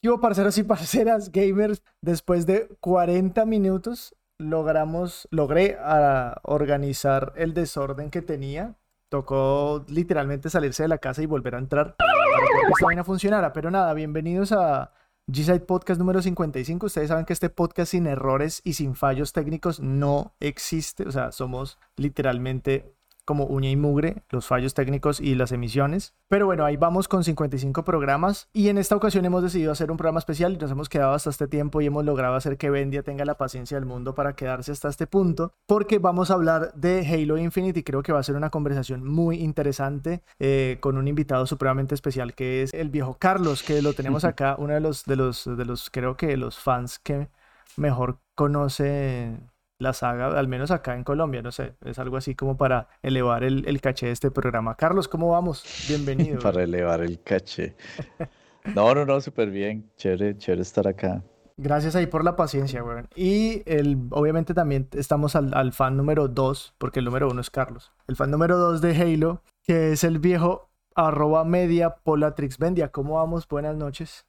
¿Qué hubo, parceros y parceras gamers? Después de 40 minutos logramos, logré ah, organizar el desorden que tenía. Tocó literalmente salirse de la casa y volver a entrar para que esta vaina funcionara. Pero nada, bienvenidos a G-Side Podcast número 55. Ustedes saben que este podcast sin errores y sin fallos técnicos no existe. O sea, somos literalmente como uña y mugre, los fallos técnicos y las emisiones. Pero bueno, ahí vamos con 55 programas y en esta ocasión hemos decidido hacer un programa especial y nos hemos quedado hasta este tiempo y hemos logrado hacer que Vendia tenga la paciencia del mundo para quedarse hasta este punto porque vamos a hablar de Halo Infinite y creo que va a ser una conversación muy interesante eh, con un invitado supremamente especial que es el viejo Carlos, que lo tenemos acá, uno de los, de los, de los, creo que los fans que mejor conoce la saga, al menos acá en Colombia, no sé, es algo así como para elevar el, caché de este programa. Carlos, ¿cómo vamos? Bienvenido. para elevar el caché. No, no, no, súper bien, chévere, chévere estar acá. Gracias ahí por la paciencia, güey. Y el, obviamente también estamos al, fan número 2, porque el número 1 es Carlos. El fan número 2 de Halo, que es el viejo arroba media Polatrix Vendia. ¿Cómo vamos? Buenas noches.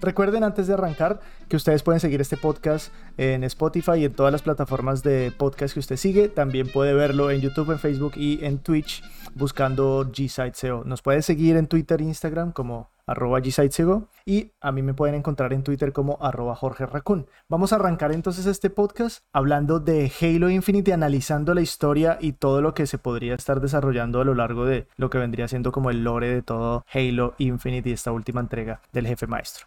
Recuerden antes de arrancar que ustedes pueden seguir este podcast en Spotify y en todas las plataformas de podcast que usted sigue. También puede verlo en YouTube, en Facebook y en Twitch buscando G-Site Nos puede seguir en Twitter e Instagram como arroba SEO y a mí me pueden encontrar en Twitter como arroba Jorge Raccoon. Vamos a arrancar entonces este podcast hablando de Halo Infinite, analizando la historia y todo lo que se podría estar desarrollando a lo largo de lo que vendría siendo como el lore de todo Halo Infinite y esta última entrega del jefe maestro.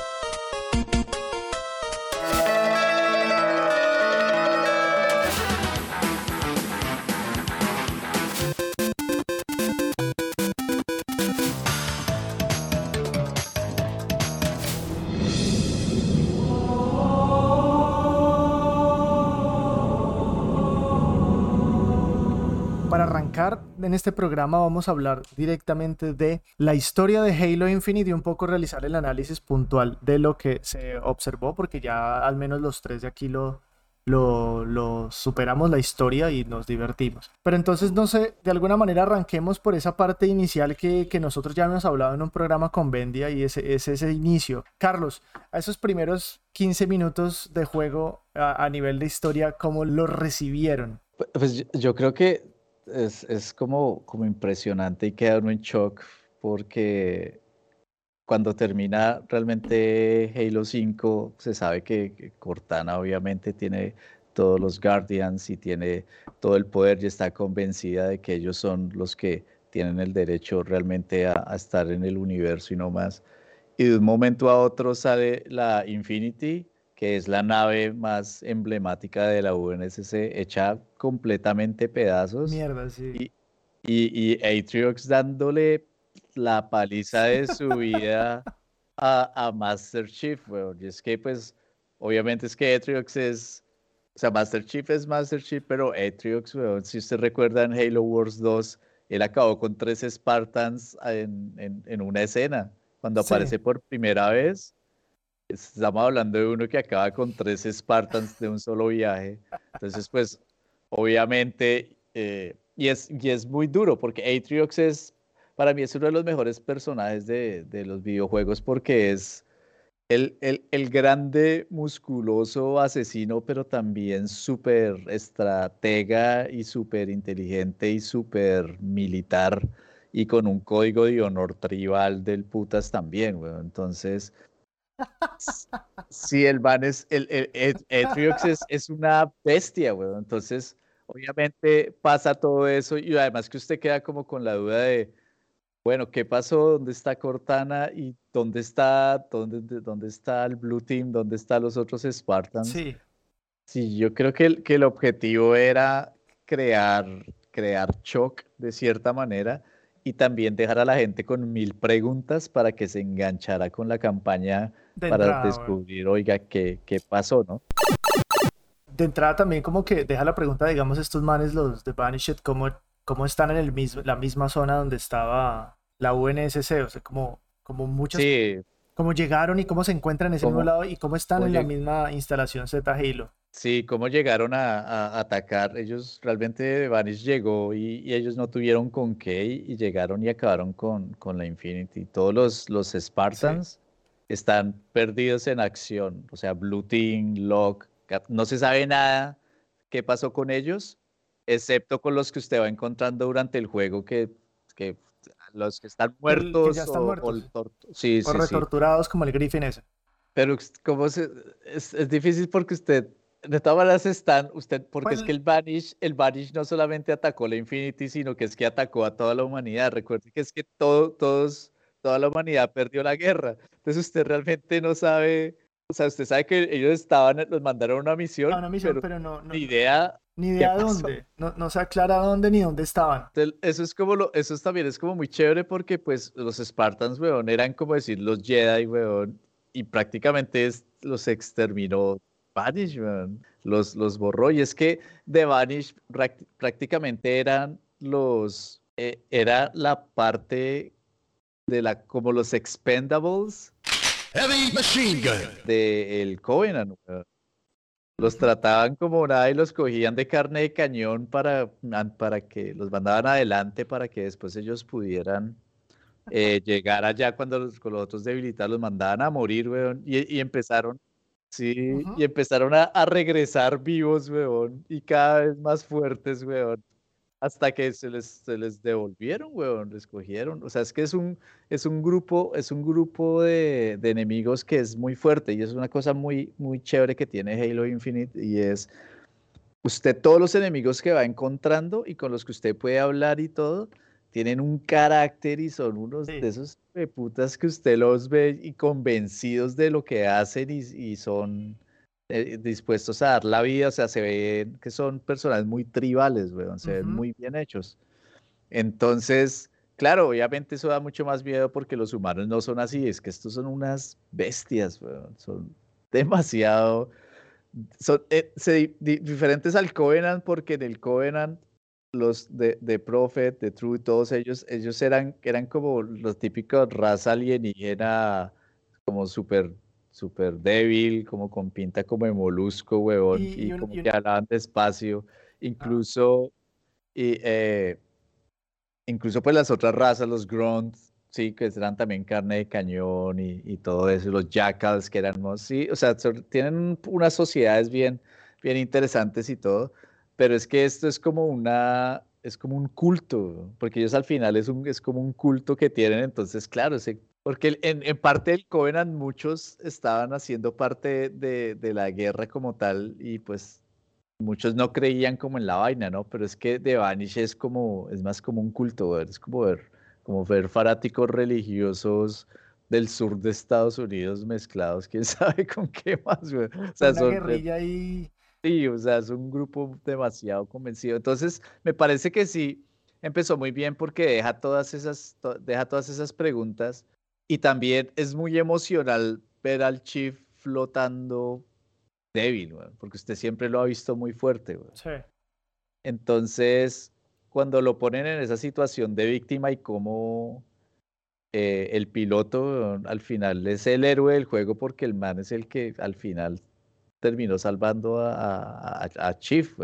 en este programa vamos a hablar directamente de la historia de Halo Infinite y un poco realizar el análisis puntual de lo que se observó, porque ya al menos los tres de aquí lo, lo, superamos la historia y nos divertimos. Pero entonces, no sé, de alguna manera arranquemos por esa parte inicial que, nosotros ya hemos hablado en un programa con Bendia y ese es ese inicio. Carlos, a esos primeros 15 minutos de juego a nivel de historia, ¿cómo lo recibieron? Pues yo creo que es, es como, como impresionante y queda uno en shock porque cuando termina realmente Halo 5 se sabe que Cortana obviamente tiene todos los Guardians y tiene todo el poder y está convencida de que ellos son los que tienen el derecho realmente a, a estar en el universo y no más. Y de un momento a otro sale la Infinity que es la nave más emblemática de la UNSC, hecha completamente pedazos. Mierda, sí. Y, y, Atriox dándole la paliza de su vida a, Master Chief, weón. Y es que, pues, obviamente es que Atriox es. O sea, Master Chief es Master Chief, pero Atriox, weón, si usted recuerda en Halo Wars 2, él acabó con tres Spartans en, en, una escena. Cuando aparece por primera vez, estamos hablando de uno que acaba con tres Spartans de un solo viaje. Entonces, pues, obviamente, eh, y, es, y es muy duro, porque Atriox es, para mí es uno de los mejores personajes de, de los videojuegos porque es el, el, el, grande, musculoso asesino, pero también súper estratega y súper inteligente y súper militar y con un código de honor tribal del putas también. Entonces, Sí, el van es, el, el, es, una bestia, güey. Entonces, obviamente pasa todo eso y además que usted queda como con la duda de, bueno, ¿qué pasó? ¿Dónde está Cortana? ¿Y dónde está, dónde, dónde está el Blue Team? ¿Dónde están los otros Spartans? Sí. Sí, yo creo que el, que el objetivo era crear, crear shock de cierta manera y también dejar a la gente con mil preguntas para que se enganchara con la campaña para descubrir, oiga, qué, qué pasó, ¿no? De entrada también como que deja la pregunta, digamos, estos manes, los de Banished, ¿cómo, cómo están en el mismo, la misma zona donde estaba la UNSC? O sea, como, como muchas... Sí. ¿Cómo llegaron y cómo se encuentran en ese mismo lado y cómo están en la misma instalación Z Halo? Sí, cómo llegaron a, atacar. Ellos realmente Vanish llegó y, ellos no tuvieron con qué y, llegaron y acabaron con, con la Infinity. Todos los, los Spartans están perdidos en acción. O sea, Blue Team, Locke, no se sabe nada qué pasó con ellos, excepto con los que usted va encontrando durante el juego que, que los que están muertos, o, sí, retorturados como el Griffin ese. Pero como se, es, es difícil porque usted de todas maneras están, usted, porque es que el Vanish, el Vanish no solamente atacó la Infinity, sino que es que atacó a toda la humanidad. Recuerde que es que todo, todos, toda la humanidad perdió la guerra. Entonces usted realmente no sabe, o sea, usted sabe que ellos estaban, los mandaron a una misión, una misión pero, no, ni idea. Ni idea dónde, no, no se aclara dónde ni dónde estaban. Eso es como lo, eso también es como muy chévere porque pues los Spartans, weón, eran como decir los Jedi, weón, y prácticamente los exterminó Vanish, Los, los borró. Y es que The Vanish prácticamente eran los. Eh, era la parte de la. como los expendables. Heavy Machine Gun. De el Covenant, Los trataban como nada y los cogían de carne de cañón para, para que los mandaban adelante para que después ellos pudieran eh, llegar allá cuando los, con los otros debilitados los mandaban a morir, weón. Y, y empezaron Sí, y empezaron a, regresar vivos, weón, y cada vez más fuertes, weón, hasta que se les, se les devolvieron, weón, les cogieron. O sea, es que es un, es un grupo, es un grupo de, de, enemigos que es muy fuerte y es una cosa muy, muy chévere que tiene Halo Infinite y es usted todos los enemigos que va encontrando y con los que usted puede hablar y todo, tienen un carácter y son unos de esos putas que usted los ve y convencidos de lo que hacen y, son eh, dispuestos a dar la vida, o sea, se ven que son personas muy tribales, weón, se ven muy bien hechos. Entonces, claro, obviamente eso da mucho más miedo porque los humanos no son así, es que estos son unas bestias, weón, son demasiado, son eh, diferentes al Covenant porque en el Covenant los de, de Prophet, de True, todos ellos, ellos eran, eran como los típicos raza alienígena, como súper súper débil, como con pinta como de molusco, huevón, y, como que hablaban despacio. Incluso, y, eh, incluso pues las otras razas, los Grunts, sí, que eran también carne de cañón y, y todo eso, los Jackals, que eran, sí, o sea, tienen unas sociedades bien, bien interesantes y todo pero es que esto es como una, es como un culto, porque ellos al final es, un, es como un culto que tienen, entonces claro, porque en, en, parte del Covenant muchos estaban haciendo parte de, de, la guerra como tal y pues muchos no creían como en la vaina, ¿no? Pero es que The Vanish es como, es más como un culto, es como ver, como ver fanáticos religiosos del sur de Estados Unidos mezclados, quién sabe con qué más, güey. O sea, son, guerrilla y Sí, o sea, es un grupo demasiado convencido. Entonces, me parece que sí, empezó muy bien porque deja todas esas, deja todas esas preguntas y también es muy emocional ver al Chief flotando débil, porque usted siempre lo ha visto muy fuerte. Sí. Entonces, cuando lo ponen en esa situación de víctima y cómo eh, el piloto al final es el héroe del juego porque el man es el que al final terminó salvando a, a, Chief.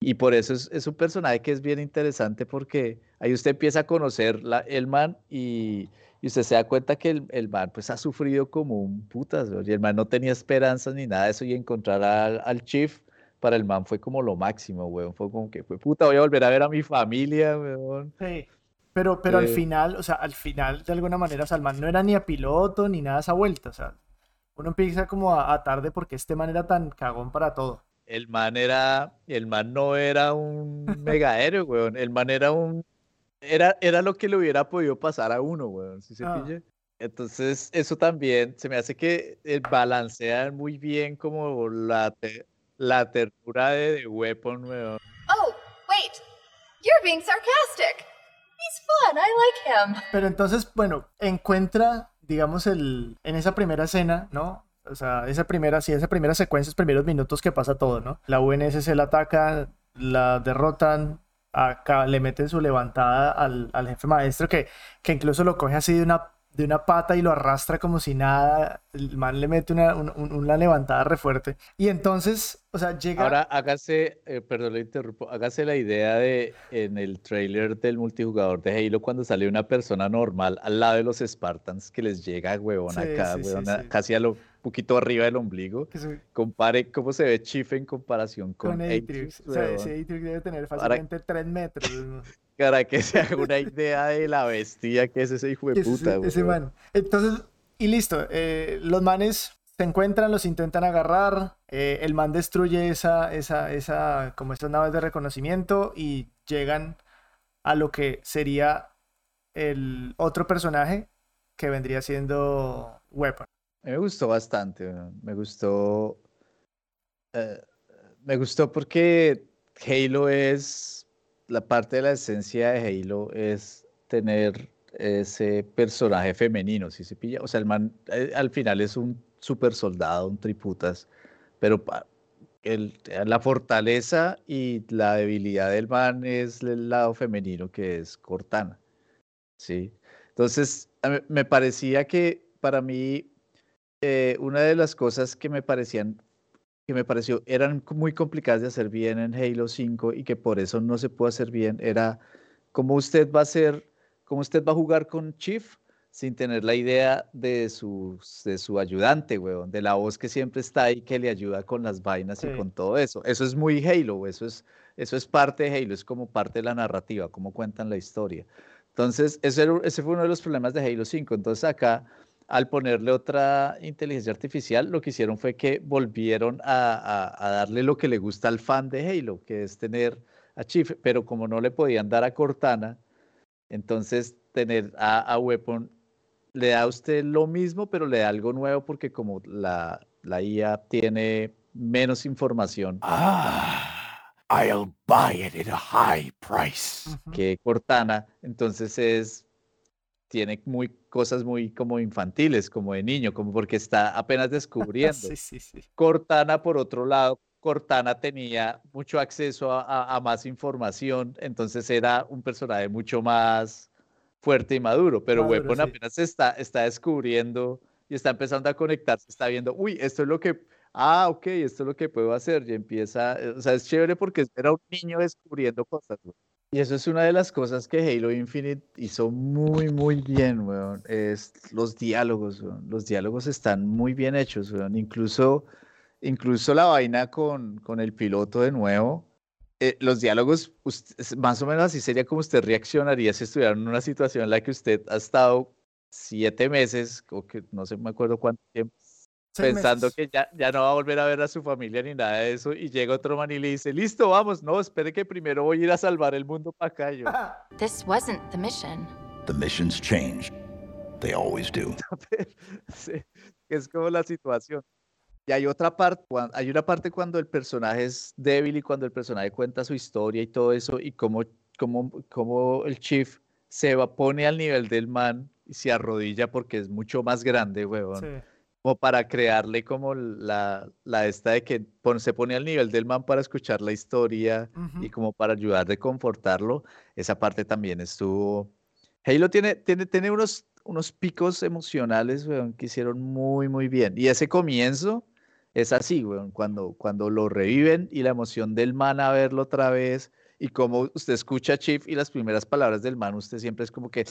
Y por eso es, un personaje que es bien interesante porque ahí usted empieza a conocer la, el man y, y, usted se da cuenta que el, el, man pues ha sufrido como un putas, y el man no tenía esperanzas ni nada de eso y encontrar al Chief para el man fue como lo máximo, weón. Fue como que fue puta, voy a volver a ver a mi familia, weón. Sí. Pero, pero al eh. final, o sea, al final, de alguna manera, o sea, el man no era ni a piloto ni nada a esa vuelta, o sea, uno empieza como a, tarde porque este man era tan cagón para todo. El man era, el man no era un mega aéreo, weón. El man era un, era, era lo que le hubiera podido pasar a uno, weón. ¿Sí se ah. Entonces, eso también se me hace que eh, balancean muy bien como la, la ternura de The Weapon, weón. Oh, wait, you're being sarcastic. He's fun, I like him. Pero entonces, bueno, encuentra digamos, el, en esa primera escena, ¿no? O sea, esa primera, sí, esa primera secuencia, esos primeros minutos que pasa todo, ¿no? La UNSC la ataca, la derrotan, acá le meten su levantada al, al jefe maestro que, que incluso lo coge así de una de una pata y lo arrastra como si nada. El man le mete una, un- un- una levantada re fuerte. Y entonces, o sea, llega. Ahora hágase, eh, perdón, le interrumpo, hágase la idea de en el trailer del multijugador de Halo cuando sale una persona normal al lado de los Spartans que les llega, huevón, Sí, acá, sí, huevón, sí. casi a lo poquito arriba del ombligo. Compare cómo se ve Chief en comparación con, con Atrix. O sea, ese Atrix debe tener fácilmente 3 metros. ¿no? Para que se haga una idea de la bestia que es ese hijo de puta, ese, man. Entonces, y listo. eh, los manes se encuentran, los intentan agarrar. eh, el man destruye esa, esa, esa, como estas naves de reconocimiento y llegan a lo que sería el otro personaje que vendría siendo Weapon. Me gustó bastante, me gustó, eh, me gustó porque Halo es, la parte de la esencia de Halo es tener ese personaje femenino, si se pilla, o sea, el man eh, al final es un super soldado, un triputas, pero el- la fortaleza y la debilidad del man es el lado femenino que es Cortana, ¿sí? Entonces, me parecía que para mí eh, una de las cosas que me parecían, que me pareció, eran muy complicadas de hacer bien en Halo 5 y que por eso no se puede hacer bien, era cómo usted va a hacer, cómo usted va a jugar con Chief sin tener la idea de su, de su ayudante, weón, de la voz que siempre está ahí, que le ayuda con las vainas Sí. y con todo eso. Eso es muy Halo, eso es, eso es parte de Halo, es como parte de la narrativa, cómo cuentan la historia. Entonces, ese, ese fue uno de los problemas de Halo 5. Entonces, acá, al ponerle otra inteligencia artificial, lo que hicieron fue que volvieron a, a- a darle lo que le gusta al fan de Halo, que es tener a Chief, pero como no le podían dar a Cortana, entonces tener a, a Weapon le da a usted lo mismo, pero le da algo nuevo porque como la, la IA tiene menos información Ah, I'll buy it at a high price. Que Cortana, entonces es tiene muy cosas muy como infantiles, como de niño, como porque está apenas descubriendo. Sí, sí, sí. Cortana, por otro lado, Cortana tenía mucho acceso a, a- a más información, entonces era un personaje mucho más fuerte y maduro, pero Maduro, Weapon apenas está, está descubriendo y está empezando a conectarse, está viendo, uy, esto es lo que, ah, ok, esto es lo que puedo hacer, y empieza, eh, o sea, es chévere porque era un niño descubriendo cosas. Y eso es una de las cosas que Halo Infinite hizo muy, muy bien, weón. Es los diálogos, weón. Los diálogos están muy bien hechos, weón. Incluso, incluso la vaina con, con el piloto de nuevo. eh, los diálogos, ust- es- más o menos así sería como usted reaccionaría si estuviera en una situación en la que usted ha estado siete meses, o que no sé, me acuerdo cuánto tiempo, pensando meses. que ya, ya no va a volver a ver a su familia ni nada de eso, y llega otro man y le dice, listo, vamos, no, espere que primero voy a ir a salvar el mundo para acá. Yo, This wasn't the mission. The missions changed. They always do. Sí, es como la situación. Y hay otra parte, hay una parte cuando el personaje es débil y cuando el personaje cuenta su historia y todo eso, y cómo, cómo, cómo el chief se va, pone al nivel del man y se arrodilla porque es mucho más grande, huevón. Sí. Como para crearle como la, la esta de que pon- se pone al nivel del man para escuchar la historia Ujú. y como para ayudar de confortarlo. Esa parte también estuvo. Halo tiene, tiene, tiene unos, unos picos emocionales, weón, que hicieron muy, muy bien. Y ese comienzo es así, weón, cuando, cuando lo reviven y la emoción del man a verlo otra vez. Y como usted escucha a Chief y las primeras palabras del man, usted siempre es como que,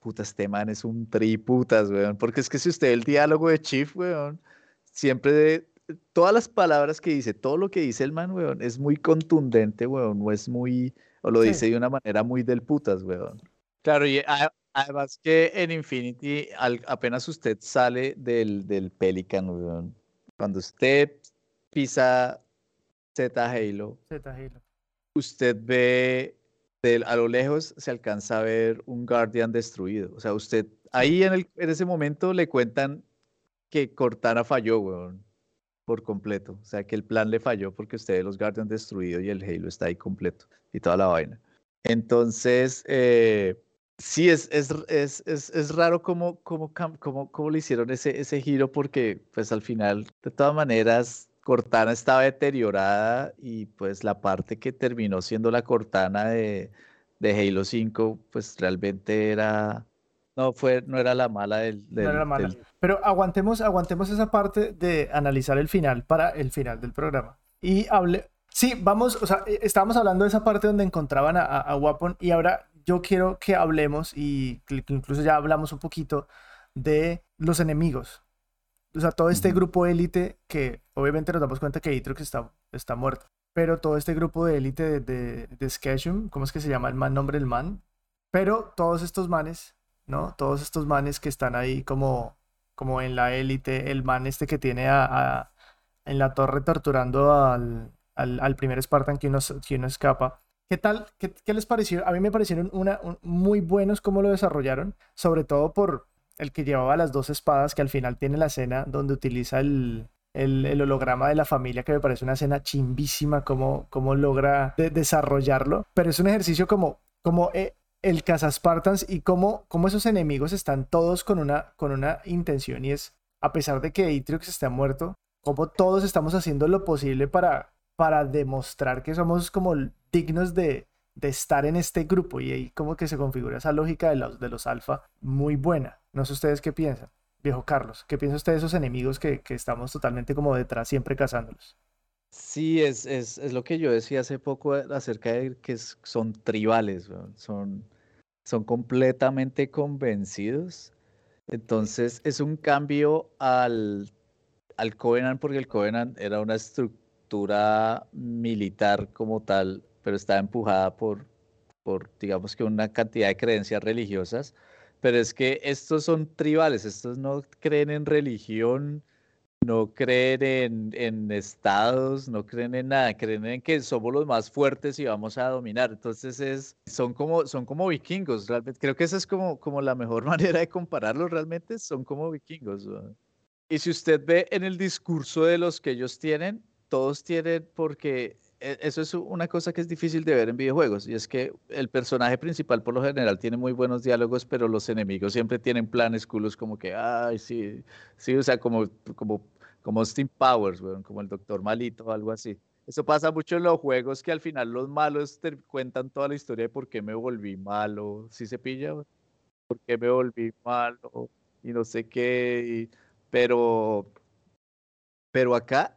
puta, este man es un triputas, weón. Porque es que si usted ve el diálogo de Chief, weón, siempre de, todas las palabras que dice, todo lo que dice el man, weón, es muy contundente, weón, no es muy, o lo Sí. dice de una manera muy del putas, weón. Claro, y a- además que en Infinity, al- apenas usted sale del, del Pelican, weón, cuando usted pisa Z Halo, Zeta Halo. Usted ve a lo lejos se alcanza a ver un Guardian destruido. O sea, usted ahí en, el- en ese momento le cuentan que Cortana falló, weón, por completo. O sea, que el plan le falló porque usted ve los Guardians destruidos y el Halo está ahí completo y toda la vaina. Entonces, eh, sí, es, es, es, es, es raro cómo, cómo, cómo, cómo le hicieron ese, ese giro porque, pues al final, de todas maneras, Cortana estaba deteriorada y pues la parte que terminó siendo la Cortana de, de Halo 5, pues realmente era, no fue, no era la mala del, No era la mala. del- Pero aguantemos, aguantemos esa parte de analizar el final para el final del programa. Y hable. Sí, vamos, o sea, eh, estábamos hablando de esa parte donde encontraban a, a, a Wapon y ahora yo quiero que hablemos y que incluso ya hablamos un poquito de los enemigos. O sea, todo este grupo élite que obviamente nos damos cuenta que Atriox está, está muerto. Pero todo este grupo de élite de, de, de Skeshum, ¿cómo es que se llama el man, nombre del man? Pero todos estos manes, ¿no? Todos estos manes que están ahí como, como en la élite, el man este que tiene a, a- en la torre torturando al, al, al primer Spartan que uno, que uno escapa. ¿Qué tal? ¿Qué, qué les pareció? A mí me parecieron una, un- muy buenos cómo lo desarrollaron, sobre todo por el que llevaba las dos espadas, que al final tiene la escena donde utiliza el, el, el holograma de la familia, que me parece una escena chimbísima, cómo, cómo logra de- desarrollarlo. Pero es un ejercicio como, como eh, el y cómo, cómo esos enemigos están todos con una, con una intención y es, a pesar de que Atriox está muerto, cómo todos estamos haciendo lo posible para, para demostrar que somos como dignos de, de estar en este grupo y ahí como que se configura esa lógica de los, de los alfa muy buena. No sé ustedes qué piensan. Viejo Carlos, ¿qué piensa usted de esos enemigos que, que estamos totalmente como detrás, siempre cazándolos? Sí, es, es, es lo que yo decía hace poco a- acerca de que son tribales, Son, son completamente convencidos. Entonces es un cambio al, al Covenant, porque el Covenant era una estructura militar como tal, pero estaba empujada por, por, digamos que una cantidad de creencias religiosas. Pero es que estos son tribales, estos no creen en religión, no creen en, en estados, no creen en nada, creen en que somos los más fuertes y vamos a dominar. Entonces es, son como, son como vikingos, realmente. Creo que esa es como, como la mejor manera de compararlos, realmente son como vikingos. weón. Y si usted ve en el discurso de los que ellos tienen, todos tienen, porque eso es una cosa que es difícil de ver en videojuegos, y es que el personaje principal por lo general tiene muy buenos diálogos, pero los enemigos siempre tienen planes culos como que, ay, sí, sí, o sea, como, como, como Powers, weón, como el Doctor Malito o algo así. Eso pasa mucho en los juegos que al final los malos te cuentan toda la historia de por qué me volví malo, ¿sí se pilla? ¿Por qué me volví malo? Y no sé qué, pero, pero acá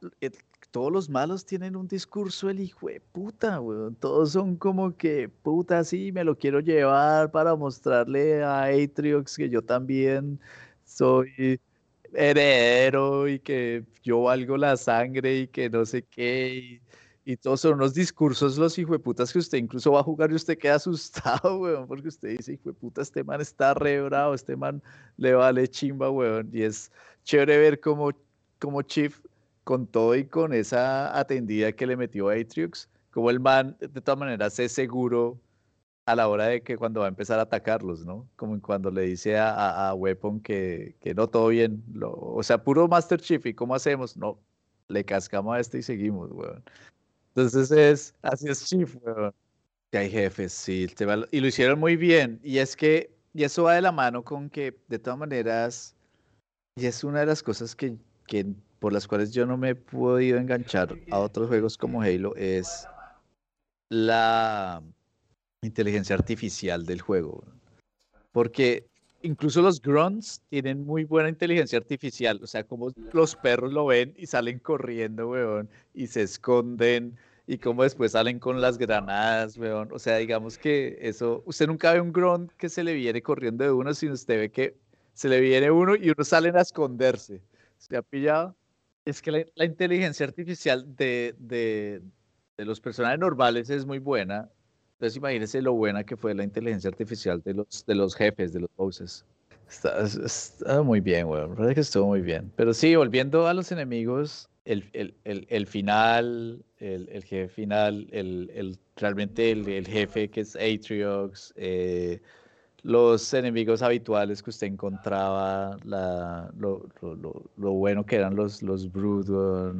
todos los malos tienen un discurso el hijo de puta, weón. Todos son como que, puta, sí, me lo quiero llevar para mostrarle a Atriox que yo también soy heredero y que yo valgo la sangre y que no sé qué. Y, todos son unos discursos los hijueputas que usted incluso va a jugar y usted queda asustado, weón, porque usted dice, hijueputa, este man está re bravo, este man le vale chimba, weón. Y es chévere ver cómo, cómo Chief, con todo y con esa atendida que le metió Atriox, como el man de todas maneras es seguro a la hora de que cuando va a empezar a atacarlos, ¿no? Como cuando le dice a, a, a Weapon que, que no, todo bien, lo- o sea, puro Master Chief, ¿y cómo hacemos? No, le cascamos a este y seguimos, weón. Entonces es, así es Chief, weón. Que hay jefes, sí, tema lo- y lo hicieron muy bien, y es que, y eso va de la mano con que, de todas maneras, y es una de las cosas que, que por las cuales yo no me he podido enganchar a otros juegos como Halo, es la inteligencia artificial del juego. Porque incluso los grunts tienen muy buena inteligencia artificial. O sea, como los perros lo ven y salen corriendo, weón, y se esconden, y como después salen con las granadas, weón. O sea, digamos que eso, usted nunca ve un grunt que se le viene corriendo de uno, sino usted ve que se le viene uno y uno salen a esconderse. ¿Se ha pillado? Es que la, la inteligencia artificial de, de, de los personajes normales es muy buena. Entonces imagínense lo buena que fue la inteligencia artificial de los, de los jefes, de los bosses. Está, es- está muy bien, weón. La verdad es que estuvo muy bien. Pero sí, volviendo a los enemigos, el, el, el, el final, el, jefe final, el, realmente el, el jefe que es Atriox, eh, los enemigos habituales que usted encontraba, lo, bueno que eran los, los Brood,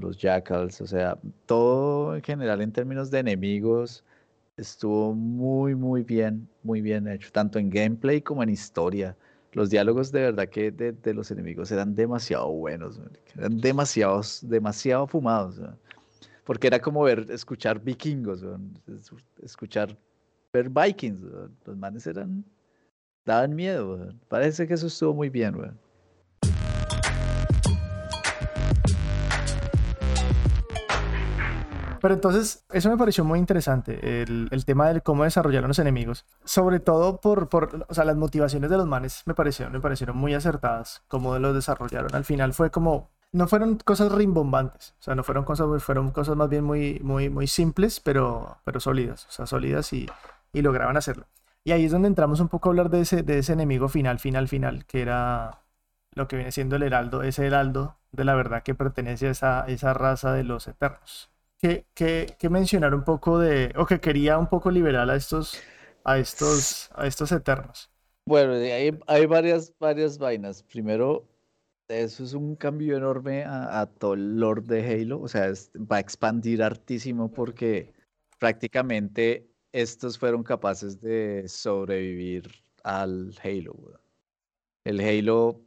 los Jackals, o sea, todo en general en términos de enemigos estuvo muy, muy bien, muy bien hecho, tanto en gameplay como en historia. Los diálogos de verdad que de, de los enemigos eran demasiado buenos, eran demasiados, demasiado fumados, porque era como ver, escuchar vikingos, es- escuchar, ver vikings, los manes eran daban miedo, weón. Parece que eso estuvo muy bien, weón. Pero entonces, eso me pareció muy interesante, el, el tema de cómo desarrollaron los enemigos. Sobre todo por, por, o sea, las motivaciones de los manes me parecieron, me parecieron muy acertadas, cómo los desarrollaron. Al final fue como, no fueron cosas rimbombantes, o sea, no fueron cosas, fueron cosas más bien muy, muy, muy simples, pero, pero sólidas, o sea, sólidas y, y lograban hacerlo. Y ahí es donde entramos un poco a hablar de ese, de ese enemigo final, final, final, que era lo que viene siendo el heraldo, ese heraldo de la verdad que pertenece a esa, esa raza de los eternos. Que, que, que mencionar un poco de, o que quería un poco liberar a estos, a estos, a estos eternos. Bueno, hay, hay varias, varias vainas. Primero, eso es un cambio enorme a, a todo el lore de Halo. O sea, va a expandir hartísimo porque prácticamente estos fueron capaces de sobrevivir al Halo. El Halo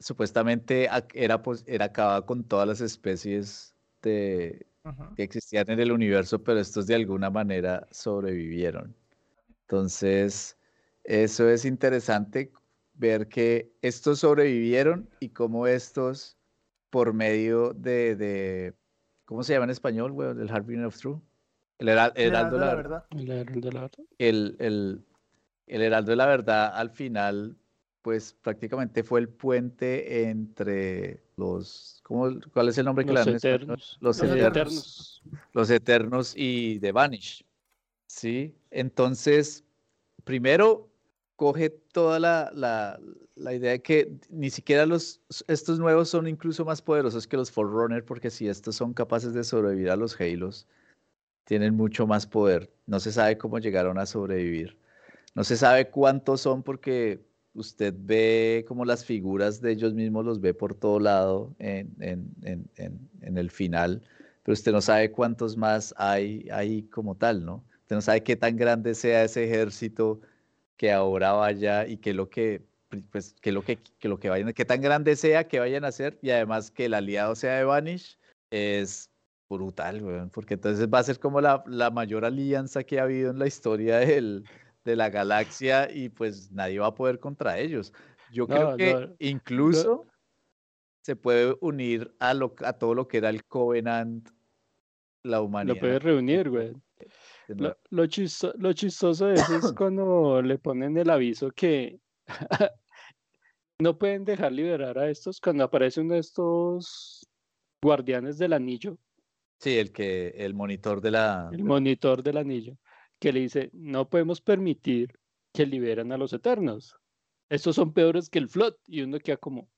supuestamente era, pues, era acababa con todas las especies de, que existían en el universo, pero estos de alguna manera sobrevivieron. Entonces, eso es interesante ver que estos sobrevivieron y cómo estos, por medio de, de- ¿cómo se llama en español, weón? El Harbinger of True. El Hera- El Heraldo de la Verdad verdad. El Heraldo de la verdad. el, el, el Heraldo de la Verdad al final, pues prácticamente fue el puente entre los, ¿cómo, ¿cuál es el nombre que le Los dan en español? eternos. Los Los eternos. eternos. Los eternos y The Vanish. ¿Sí? Entonces, primero coge toda la, la, la idea de que ni siquiera los, estos nuevos son incluso más poderosos que los Forerunner, porque si estos son capaces de sobrevivir a los Halos, tienen mucho más poder. No se sabe cómo llegaron a sobrevivir. No se sabe cuántos son porque usted ve como las figuras de ellos mismos, los ve por todo lado en, en- en- en- el final, pero usted no sabe cuántos más hay ahí como tal, ¿no? Usted no sabe qué tan grande sea ese ejército que ahora vaya y qué lo que, pues, qué lo que, que lo que vayan, qué tan grande sea que vayan a hacer y además que el aliado sea de Vanish es brutal, weón, porque entonces va a ser como la, la mayor alianza que ha habido en la historia del, de la galaxia y pues nadie va a poder contra ellos. Yo creo que no, incluso se puede unir a, lo, a todo lo que era el Covenant, la humanidad. Lo puedes reunir, güey. Lo, lo, chisto- lo chistoso de eso es cuando le ponen el aviso que no pueden dejar liberar a estos cuando aparece uno de estos guardianes del anillo, Sí, el que, el monitor de la... el monitor del anillo, que le dice, no podemos permitir que liberan a los eternos. Estos son peores que el Flood. Y uno queda como,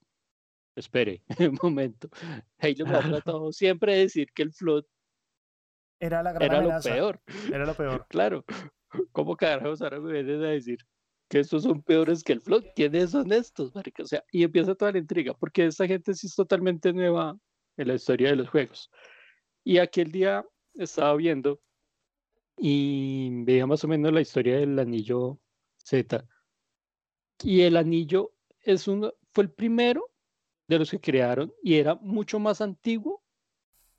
espere, un momento. Halo me ha tratado siempre de decir que el Flood Era la gran era lo peor. Era lo peor. Claro, ¿cómo carajos ahora me vienen a decir que estos son peores que el Flood? ¿Quiénes son estos, marica? O sea, y empieza toda la intriga, porque esta gente sí es totalmente nueva en la historia de los juegos. Y aquel día estaba viendo y veía más o menos la historia del anillo Z. Y el anillo es uno, fue el primero de los que crearon y era mucho más antiguo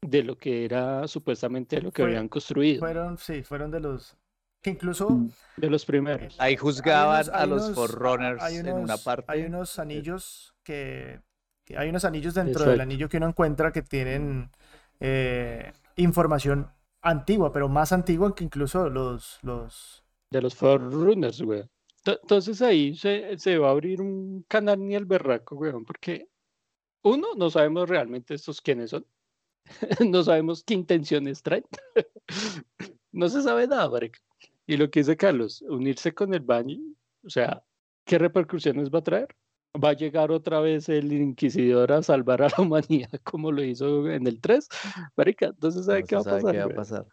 de lo que era supuestamente lo que habían construido. Fueron, sí, fueron de los que incluso Mm. De los primeros. Ahí hay juzgaban unos- a los unos- Forerunners hay en una parte. Hay unos anillos que, que hay unos anillos dentro del anillo que uno encuentra que tienen eh, información antigua, pero más antigua que incluso los, los De los Forerunners, güey. To- Entonces ahí se, se va a abrir un canal ni el berraco, weón, porque uno, no sabemos realmente estos quiénes son. no sabemos qué intenciones traen. no se sabe nada, marica. Y lo que dice Carlos, unirse con el Bani, o sea, ¿qué repercusiones va a traer? ¿Va a llegar otra vez el Inquisidor a salvar a la humanidad como lo hizo en el 3? Marica, entonces ¿sabe No qué va sabe pasar? qué va a pasar.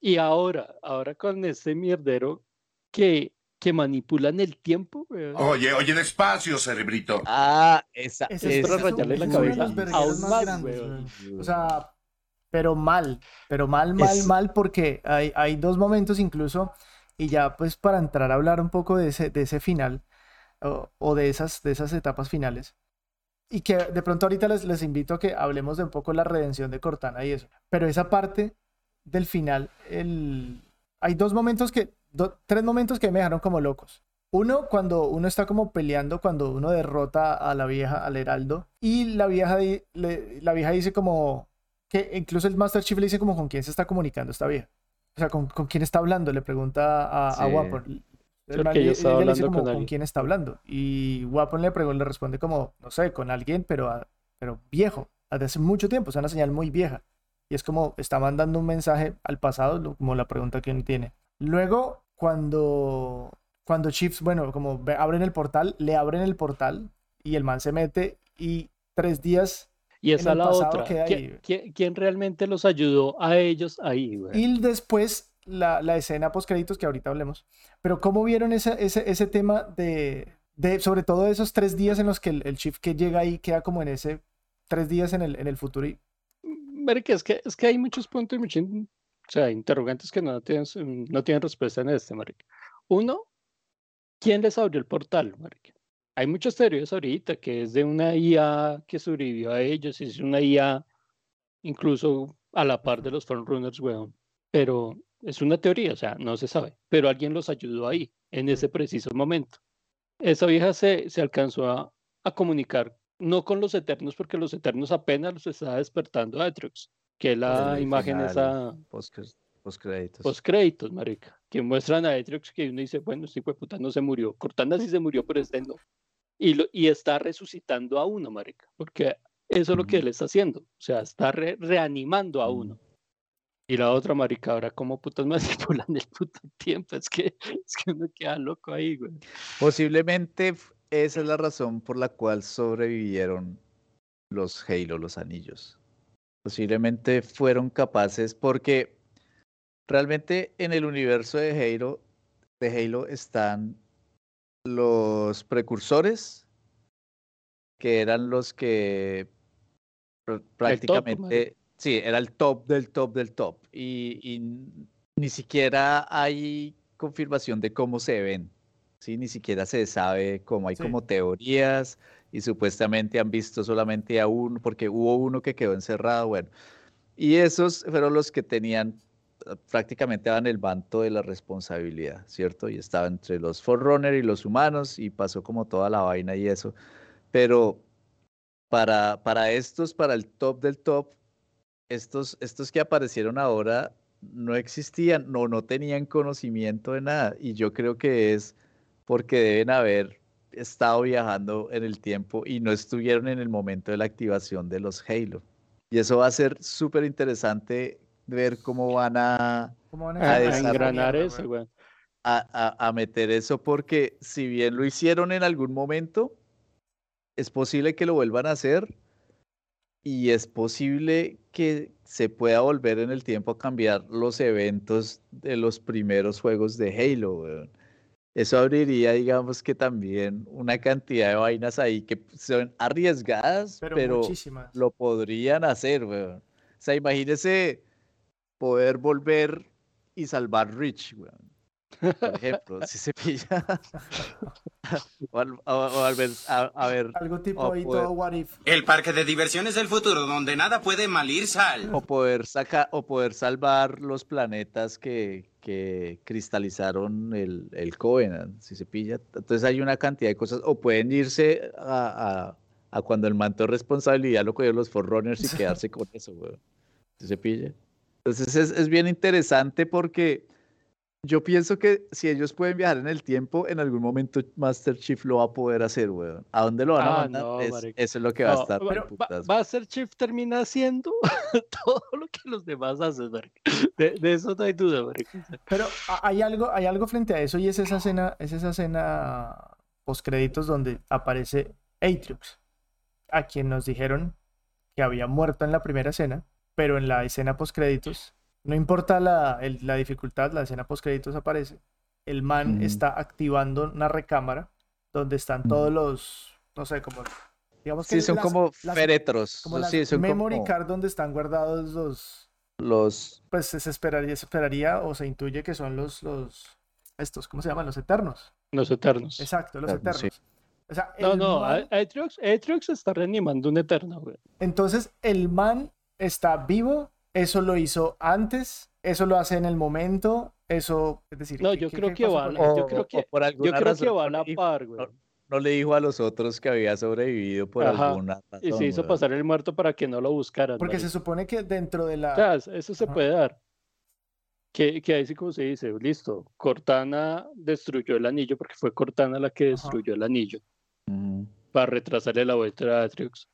Y ahora, ahora con este mierdero que, que manipulan el tiempo, weón, Oye, oye, despacio, cerebrito. Ah, esa, es esa- para rayarle la es cabeza aún más más, grandes, weón. weón. O sea, pero mal, pero mal, mal, Es- mal, porque hay, hay dos momentos incluso, y ya pues para entrar a hablar un poco de ese, de ese final, o, o de esas, de esas etapas finales, y que de pronto ahorita les, les invito a que hablemos de un poco la redención de Cortana y eso, pero esa parte del final, el... hay dos momentos que, do- tres momentos que me dejaron como locos. Uno, cuando uno está como peleando, cuando uno derrota a la vieja, al heraldo, y la vieja, di- le- la vieja dice como, que incluso el Master Chief le dice como con quién se está comunicando esta vieja. O sea, con, con quién está hablando, le pregunta a, a Sí. Wapon. El Porque man- ella estaba le dice hablando como con alguien. quién está hablando. Y Wapon le, le responde como, no sé, con alguien, pero, a- pero viejo, desde hace mucho tiempo, o sea, una señal muy vieja. Y es como, está mandando un mensaje al pasado, como la pregunta que uno tiene. Luego, cuando, cuando Chiefs, bueno, como abren el portal, le abren el portal y el man se mete y tres días Y esa es la otra. queda ¿Qui- ahí. qui- ¿Quién, realmente los ayudó a ellos ahí, güey? Y después la, escena post créditos que ahorita hablemos. Pero ¿cómo vieron ese, ese, tema de, sobre todo esos tres días en los que el, el Chief que llega ahí queda como en ese tres días en el, en el futuro? Y, Marica, es que, es que hay muchos puntos muchos, o interrogantes que no tienen, no tienen respuesta en este, marica. Uno, ¿quién les abrió el portal, marica? Hay muchas teorías ahorita, que es de una IA que sobrevivió a ellos, es una IA incluso a la par de los Frontrunners, weón. Pero es una teoría, o sea, no se sabe. Pero alguien los ayudó ahí, en ese preciso momento. Esa vieja se, se alcanzó a, a comunicar, no con los Eternos, porque los Eternos apenas los estaba despertando a Atrox, que es la imagen final. esa Post, créditos. post créditos, marica, que muestran a Atrox que uno dice, bueno, este hijo de puta no se murió, Cortana sí se murió, pero este no. Y, lo, y está resucitando a uno, marica, porque eso es lo que él está haciendo, o sea, está re- reanimando a Ujú. uno. Y la otra, marica, ahora cómo putas manipulan el puto tiempo, es que, es que uno queda loco ahí, güey. Posiblemente esa es la razón por la cual sobrevivieron los Halo, los anillos. Posiblemente fueron capaces porque realmente en el universo de Halo, de Halo están los precursores, que eran los que pr- prácticamente, sí, era el top del top del top. Y, ni siquiera hay confirmación de cómo se ven. Sí, ni siquiera se sabe cómo hay Sí. como teorías y supuestamente han visto solamente a uno, porque hubo uno que quedó encerrado, bueno. Y esos fueron los que tenían, eh, prácticamente daban el manto de la responsabilidad, ¿cierto? Y estaba entre los Forerunner y los humanos y pasó como toda la vaina y eso. Pero para, para estos, para el top del top, estos, estos que aparecieron ahora no existían, no, no tenían conocimiento de nada. Y yo creo que es porque deben haber estado viajando en el tiempo y no estuvieron en el momento de la activación de los Halo. Y eso va a ser súper interesante ver cómo van a, ¿Cómo van A A, a desarrollar, engranar eso, güey? güey. a, a- a meter eso porque si bien lo hicieron en algún momento, es posible que lo vuelvan a hacer y es posible que se pueda volver en el tiempo a cambiar los eventos de los primeros juegos de Halo. weón. Eso abriría, digamos que también una cantidad de vainas ahí que son arriesgadas, Pero, lo podrían hacer, weón. O sea, imagínese poder volver y salvar Rich, weón. Por ejemplo, si se pilla. o, al- o- o al ver, a, a ver, Algo tipo ahí poder- todo what if. El parque de diversiones del futuro, donde nada puede malir sal. o poder sacar, o poder salvar los planetas que, que cristalizaron el, el Covenant, si se pilla. Entonces hay una cantidad de cosas. O pueden irse a, a- a cuando el manto de responsabilidad lo cogieron los Forerunners y quedarse con eso, weón. Si se pilla. Entonces es, es bien interesante porque yo pienso que si ellos pueden viajar en el tiempo, en algún momento Master Chief lo va a poder hacer, weón. ¿A dónde lo van a Ah, mandar? no, Es- marica. eso es lo que va a estar. pero va, ser Chief termina haciendo todo lo que los demás hacen. De, de eso no hay duda, marica. O sea, Pero hay algo, hay algo frente a eso y es esa escena, es esa escena post créditos donde aparece Atriox, a quien nos dijeron que había muerto en la primera escena, pero en la escena post créditos, no importa la, el- la dificultad, la escena post créditos aparece. El man está activando una recámara donde están todos los, no sé, como digamos que Sí, son las- como las- féretros. como so- las sí, son memory como card donde están guardados los, los. pues se esperaría, se esperaría o se intuye que son los, los, estos, ¿cómo se llaman? Los eternos. Los eternos. Exacto, los Eternos, sí. eternos. O sea, No, el no, man- A- Atriox, Atriox está reanimando un eterno, güey. entonces el man está vivo, eso lo hizo antes eso lo hace en el momento, eso, es decir... No, ¿qué- yo creo que pasó va, con yo creo que, por yo creo razón que va a par, güey. No le dijo a los otros que había sobrevivido por Ajá, alguna razón. Y se hizo pasar el muerto para que no lo buscaran. Porque se supone que dentro de la... O sea, eso se Ajá. puede dar. Que, que ahí sí como se dice, listo, Cortana destruyó el anillo porque fue Cortana la que Ajá. destruyó el anillo para retrasarle la vuelta a Atrix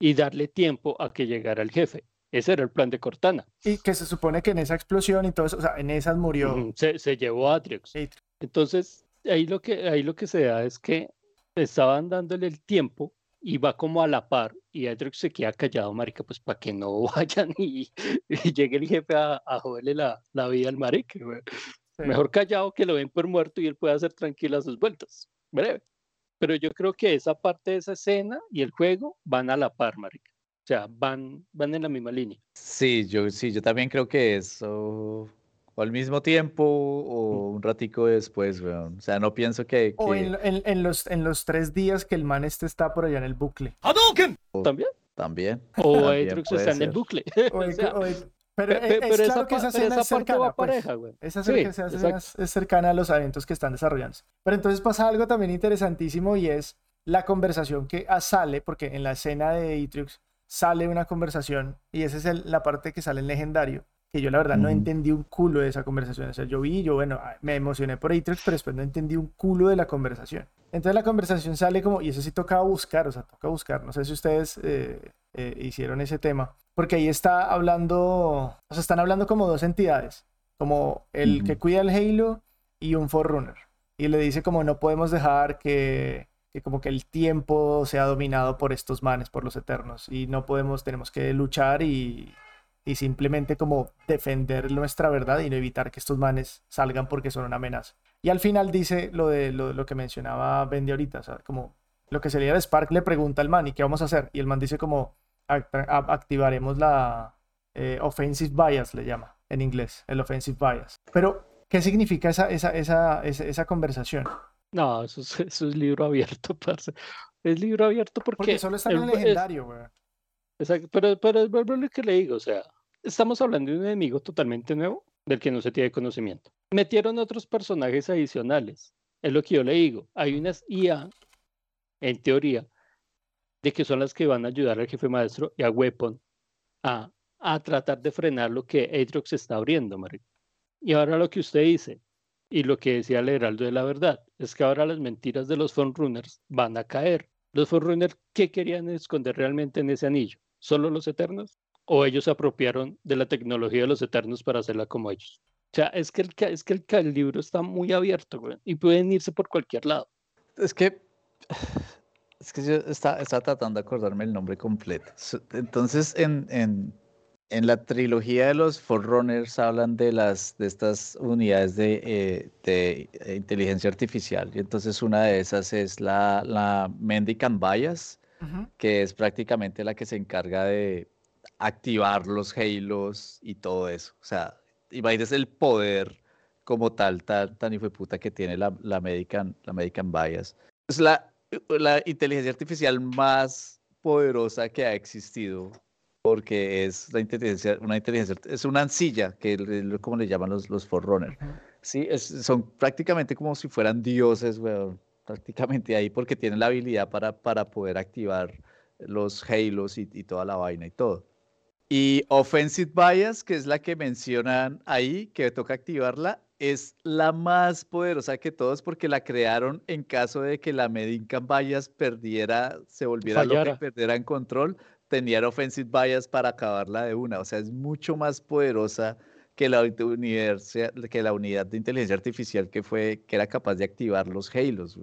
y darle tiempo a que llegara el jefe. Ese era el plan de Cortana. Y que se supone que en esa explosión y todo eso, o sea, en esas murió... Se, se llevó a. Atrix. Entonces, ahí lo que, ahí lo que se da es que estaban dándole el tiempo y va como a la par y Atrix se queda callado, marica, pues para que no vayan y, y llegue el jefe a, a joderle la, la vida al marica. Sí. Mejor callado que lo ven por muerto y él puede hacer tranquilas sus vueltas. Breve. Pero yo creo que esa parte de esa escena y el juego van a la par, marica. O sea, van, van en la misma línea. Sí, yo sí, yo también creo que eso o al mismo tiempo o un ratico después, weón. O sea, no pienso que, O que en, lo- en- en los, en los tres días que el man este está por allá en el bucle. Hadouken! ¿También? también. O puede está en el bucle. O o en- sea, o en- pero pe- pe- es, pero claro esa, que esa escena esa es cercana, va pues. pareja, güey. Esa, Sí, escena exacto. es, es cercana a los eventos que están desarrollándose. Pero entonces pasa algo también interesantísimo y es la conversación que sale, porque en la escena de Atrix sale una conversación y esa es el- la parte que sale en legendario, que yo la verdad no entendí un culo de esa conversación. O sea, yo vi, yo bueno, ah, me emocioné por Atrix, pero después no entendí un culo de la conversación. Entonces la conversación sale como, y eso sí toca buscar, o sea, toca buscar. No sé si ustedes eh, eh, hicieron ese tema, porque ahí está hablando, o sea, están hablando como dos entidades, como el que cuida el Halo y un Forerunner. Y le dice como no podemos dejar que, que como que el tiempo sea dominado por estos manes, por los eternos. Y no podemos, tenemos que luchar y, y simplemente como defender nuestra verdad y no evitar que estos manes salgan porque son una amenaza. Y al final dice lo de lo, lo que mencionaba Bendy ahorita, o sea, como lo que sería el Spark le pregunta al man, ¿y qué vamos a hacer? Y el man dice como "Act- a- activaremos la eh, offensive bias, le llama en inglés, el offensive bias. Pero, ¿qué significa esa, esa, esa, esa, esa conversación? No, eso es, eso es libro abierto, parce. Es libro abierto porque... Porque solo está en el legendario, güey. Exacto, pero, pero es lo que le digo, o sea, estamos hablando de un enemigo totalmente nuevo del que no se tiene conocimiento. Metieron otros personajes adicionales, es lo que yo le digo. Hay unas IA, en teoría, de que son las que van a ayudar al jefe maestro y a Weapon a, a tratar de frenar lo que Atrox está abriendo, marico. Y ahora lo que usted dice, y lo que decía el Heraldo de la Verdad, es que ahora las mentiras de los Runners van a caer. Los Runners, ¿qué querían esconder realmente en ese anillo? ¿Solo los Eternos? ¿O ellos se apropiaron de la tecnología de los Eternos para hacerla como ellos? O sea, es que el, es que el, el libro está muy abierto, güey, y pueden irse por cualquier lado. Es que. Es que yo estaba, estaba tratando de acordarme el nombre completo. Entonces, en, en, en la trilogía de los Forerunners hablan de las de estas unidades de, eh, de eh, inteligencia artificial. Y entonces una de esas es la, la Mendicant Bias, que es prácticamente la que se encarga de activar los Halos y todo eso. O sea, imagínese el poder como tal, tan, tan puta que tiene la, la Medican, la Medican Bias. Es la, la inteligencia artificial más poderosa que ha existido, porque es la inteligencia, una inteligencia, es una ancilla, que es como le llaman los, los Forerunner. Sí, es- son prácticamente como si fueran dioses, weón, prácticamente ahí, porque tienen la habilidad para, para poder activar los Halos y, y toda la vaina y todo. Y Offensive Bias, que es la que mencionan ahí, que toca activarla, es la más poderosa que todos porque la crearon en caso de que la Medican Bias perdiera, se volviera loca y Fallara. perdiera en control, tenían Offensive Bias para acabarla de una. O sea, es mucho más poderosa que la, que la unidad de inteligencia artificial que fue, que era capaz de activar los Halos.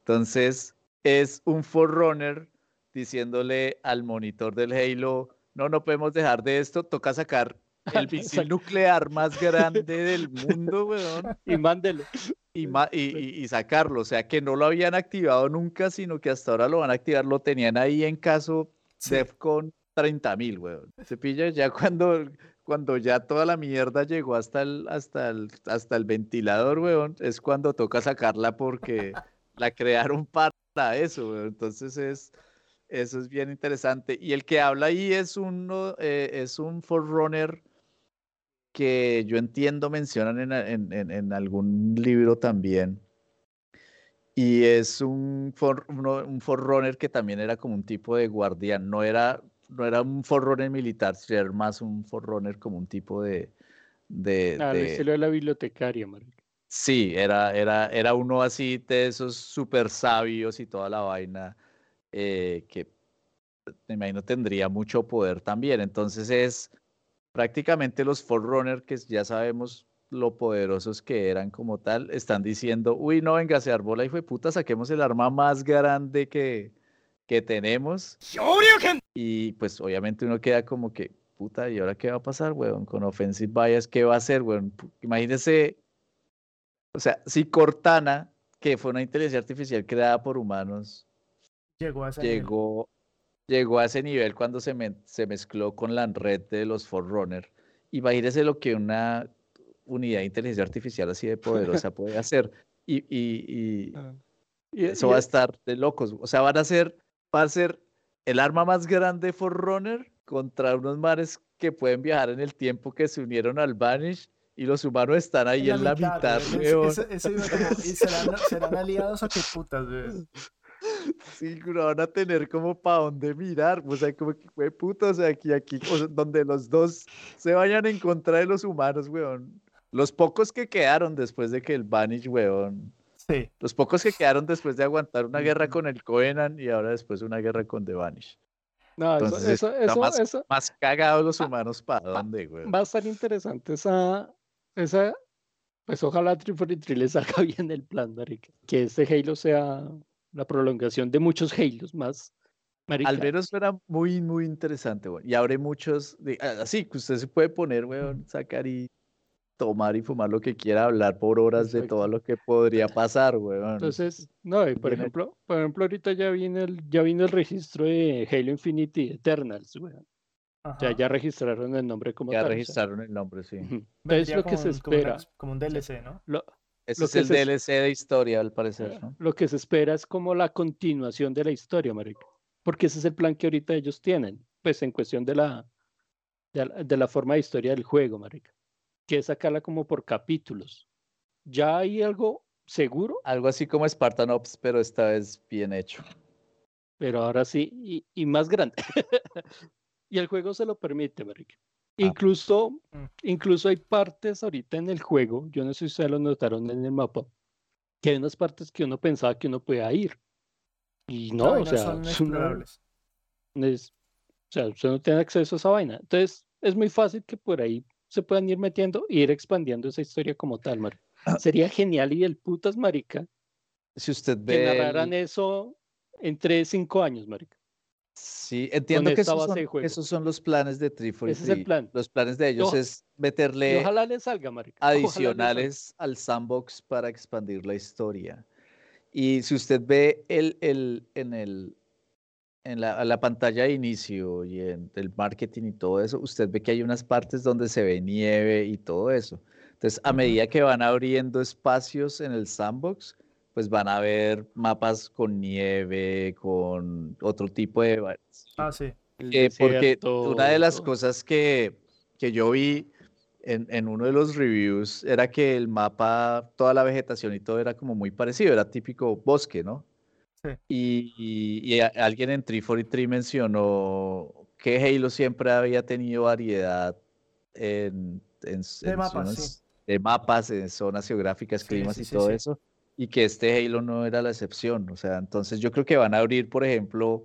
Entonces, es un Forerunner diciéndole al monitor del Halo, no, no podemos dejar de esto, toca sacar el misil nuclear más grande del mundo, weón, Y mándelo. y, y, y- sacarlo. O sea, que no lo habían activado nunca, sino que hasta ahora lo van a activar, lo tenían ahí en caso. DEFCON 30.000, weón. Se pilla ya cuando, cuando ya toda la mierda llegó hasta el, hasta el, hasta el ventilador, weón, es cuando toca sacarla porque la crearon para eso, weón. Entonces es, eso es bien interesante. Y el que habla ahí es uno, eh, es un forerunner que yo entiendo mencionan en, en- en algún libro también. Y es un, for- uno- un forerunner que también era como un tipo de guardián. No era, no era un forerunner militar, sino era más un forerunner como un tipo de... de, Al de- de la bibliotecaria, marica. Sí, era, era, era uno así de esos súper sabios y toda la vaina, eh, que me imagino tendría mucho poder también. Entonces es prácticamente los Forerunner, que ya sabemos lo poderosos que eran como tal, están diciendo, uy, no, venga, se armó la hijo de puta, saquemos el arma más grande que, que tenemos. Y pues obviamente uno queda como que, puta, ¿y ahora qué va a pasar, weón? Con Offensive Bias, ¿qué va a hacer, weón? Imagínese, o sea, si Cortana, que fue una inteligencia artificial creada por humanos, Llegó a ese nivel. llegó, llegó a ese nivel cuando se, me- se mezcló con la red de los Forerunner. Imagínese lo que una unidad de inteligencia artificial así de poderosa puede hacer. Y, y- y Y- eso y- va a estar de locos. O sea, van a ser, va a ser el arma más grande Forerunner contra unos mares que pueden viajar en el tiempo que se unieron al Vanish y los humanos están ahí en la mitad, weón. weón. Eso- eso iba como, ¿y serán, serán aliados o qué putas? Sí, no van a tener como para dónde mirar, o sea, como que fue puta, o sea, aquí, aquí, o sea, donde los dos se vayan en contra de los humanos, weón. Los pocos que quedaron después de que el Vanish, weón, Sí. los pocos que quedaron después de aguantar una guerra con el Covenant y ahora después una guerra con The Vanish. No, eso, Entonces, eso, está eso, más, eso más cagados los humanos, ¿para dónde, weón? va a estar interesante esa, esa, pues ojalá 343 le salga bien el plan, marica. Que este Halo sea la prolongación de muchos Halos más. Marica, Al menos suena muy, muy interesante, weón. Y abre muchos, de- así que usted se puede poner, weón, sacar y tomar y fumar lo que quiera, hablar por horas de todo lo que podría pasar, weón. Entonces, no, y por ejemplo, por ejemplo, ahorita ya viene el, ya vino el registro de Halo Infinity Eternals, weón. O sea, Ajá. ya registraron el nombre como ya tal. o sea, registraron el nombre, sí. Vendría lo que se un- como una espera, como un DLC, ¿no? lo, Ese lo es que el se es- DLC de historia, al parecer, ¿no? lo que se espera es como la continuación de la historia, marica. Porque ese es el plan que ahorita ellos tienen, pues en cuestión de la, de la, de la forma de historia del juego, marica. Que es sacarla como por capítulos. ¿Ya hay algo seguro? Algo así como Spartan Ops, pero esta vez bien hecho. pero ahora sí, y, y más grande. y el juego se lo permite, marica. Incluso, Mm. incluso hay partes ahorita en el juego, yo no sé si ustedes lo notaron en el mapa, que hay unas partes que uno pensaba que uno podía ir. Y no, y o sea, son es una- explorables. es- o sea, usted no tiene acceso a esa vaina. Entonces, es muy fácil que por ahí se puedan ir metiendo e ir expandiendo esa historia como tal, marica. Sería genial y el putas, marica, Si usted que ve. el- narraran eso en 3, 5 años, marica. Sí, entiendo que esos son, esos son los planes de Ese es el 343. plan. Los planes de ellos oja- es meterle ojalá le salga, marica. le salga. adicionales al sandbox para expandir la historia. Y si usted ve el, el, en, el, en la, a la pantalla de inicio y en el marketing y todo eso, usted ve que hay unas partes donde se ve nieve y todo eso. Entonces, a medida que van abriendo espacios en el sandbox, pues van a ver mapas con nieve, con otro tipo de... Ah, sí. Eh, porque una de las cosas que, que yo vi en, en uno de los reviews era que el mapa, toda la vegetación y todo era como muy parecido, era típico bosque, ¿no? Sí. Y, y- y a- alguien en 343 mencionó que Halo siempre había tenido variedad en, en, De en mapas, sí. zonas- de mapas, en zonas geográficas, Sí, climas sí, y sí, todo sí. eso, y que este Halo no era la excepción. O sea, entonces yo creo que van a abrir, por ejemplo,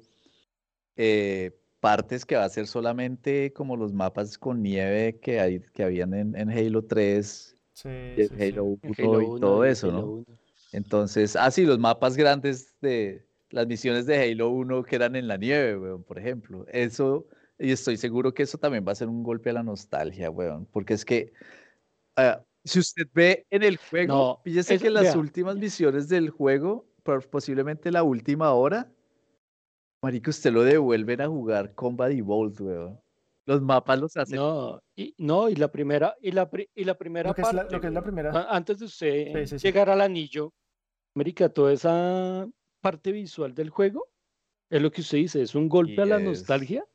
eh, partes que va a ser solamente como los mapas con nieve que hay, que habían en, en Halo 3, Sí, y sí, en sí. Halo 1 En Halo y 1 todo eso, Halo ¿no? 1. Entonces, ah, sí, los mapas grandes de las misiones de Halo 1 que eran en la nieve, weón, por ejemplo. Eso, y estoy seguro que eso también va a ser un golpe a la nostalgia, weón, porque es que ah, si usted ve en el juego, No, fíjese es- que las vea. últimas misiones del juego, posiblemente la última hora, marico, usted lo devuelven a jugar Combat Evolved, weón. Los mapas los hacen No, y, no, y la primera, y la, y la primera Lo que, es la, parte, lo que es la primera. antes de usted Sí, sí, sí. llegar al anillo, América, toda esa parte visual del juego, es lo que usted dice, es un golpe a la es- nostalgia.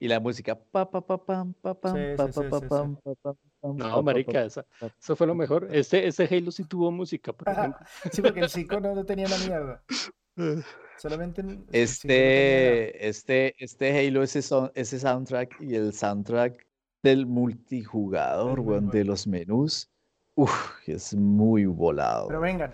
y la música pa pa pa pam pa pam Sí, pa sí, pa sí, pa sí, sí. pam pa pam. No, marica, esa, eso fue lo mejor. Este, este Halo sí tuvo música, por ejemplo. Sí, porque el 5 no, no tenía la mierda. Solamente en-. Este, este, este Halo, ese, son- ese soundtrack y el soundtrack del multijugador, weón, de bueno. los menús, uf, es muy volado. Pero vengan.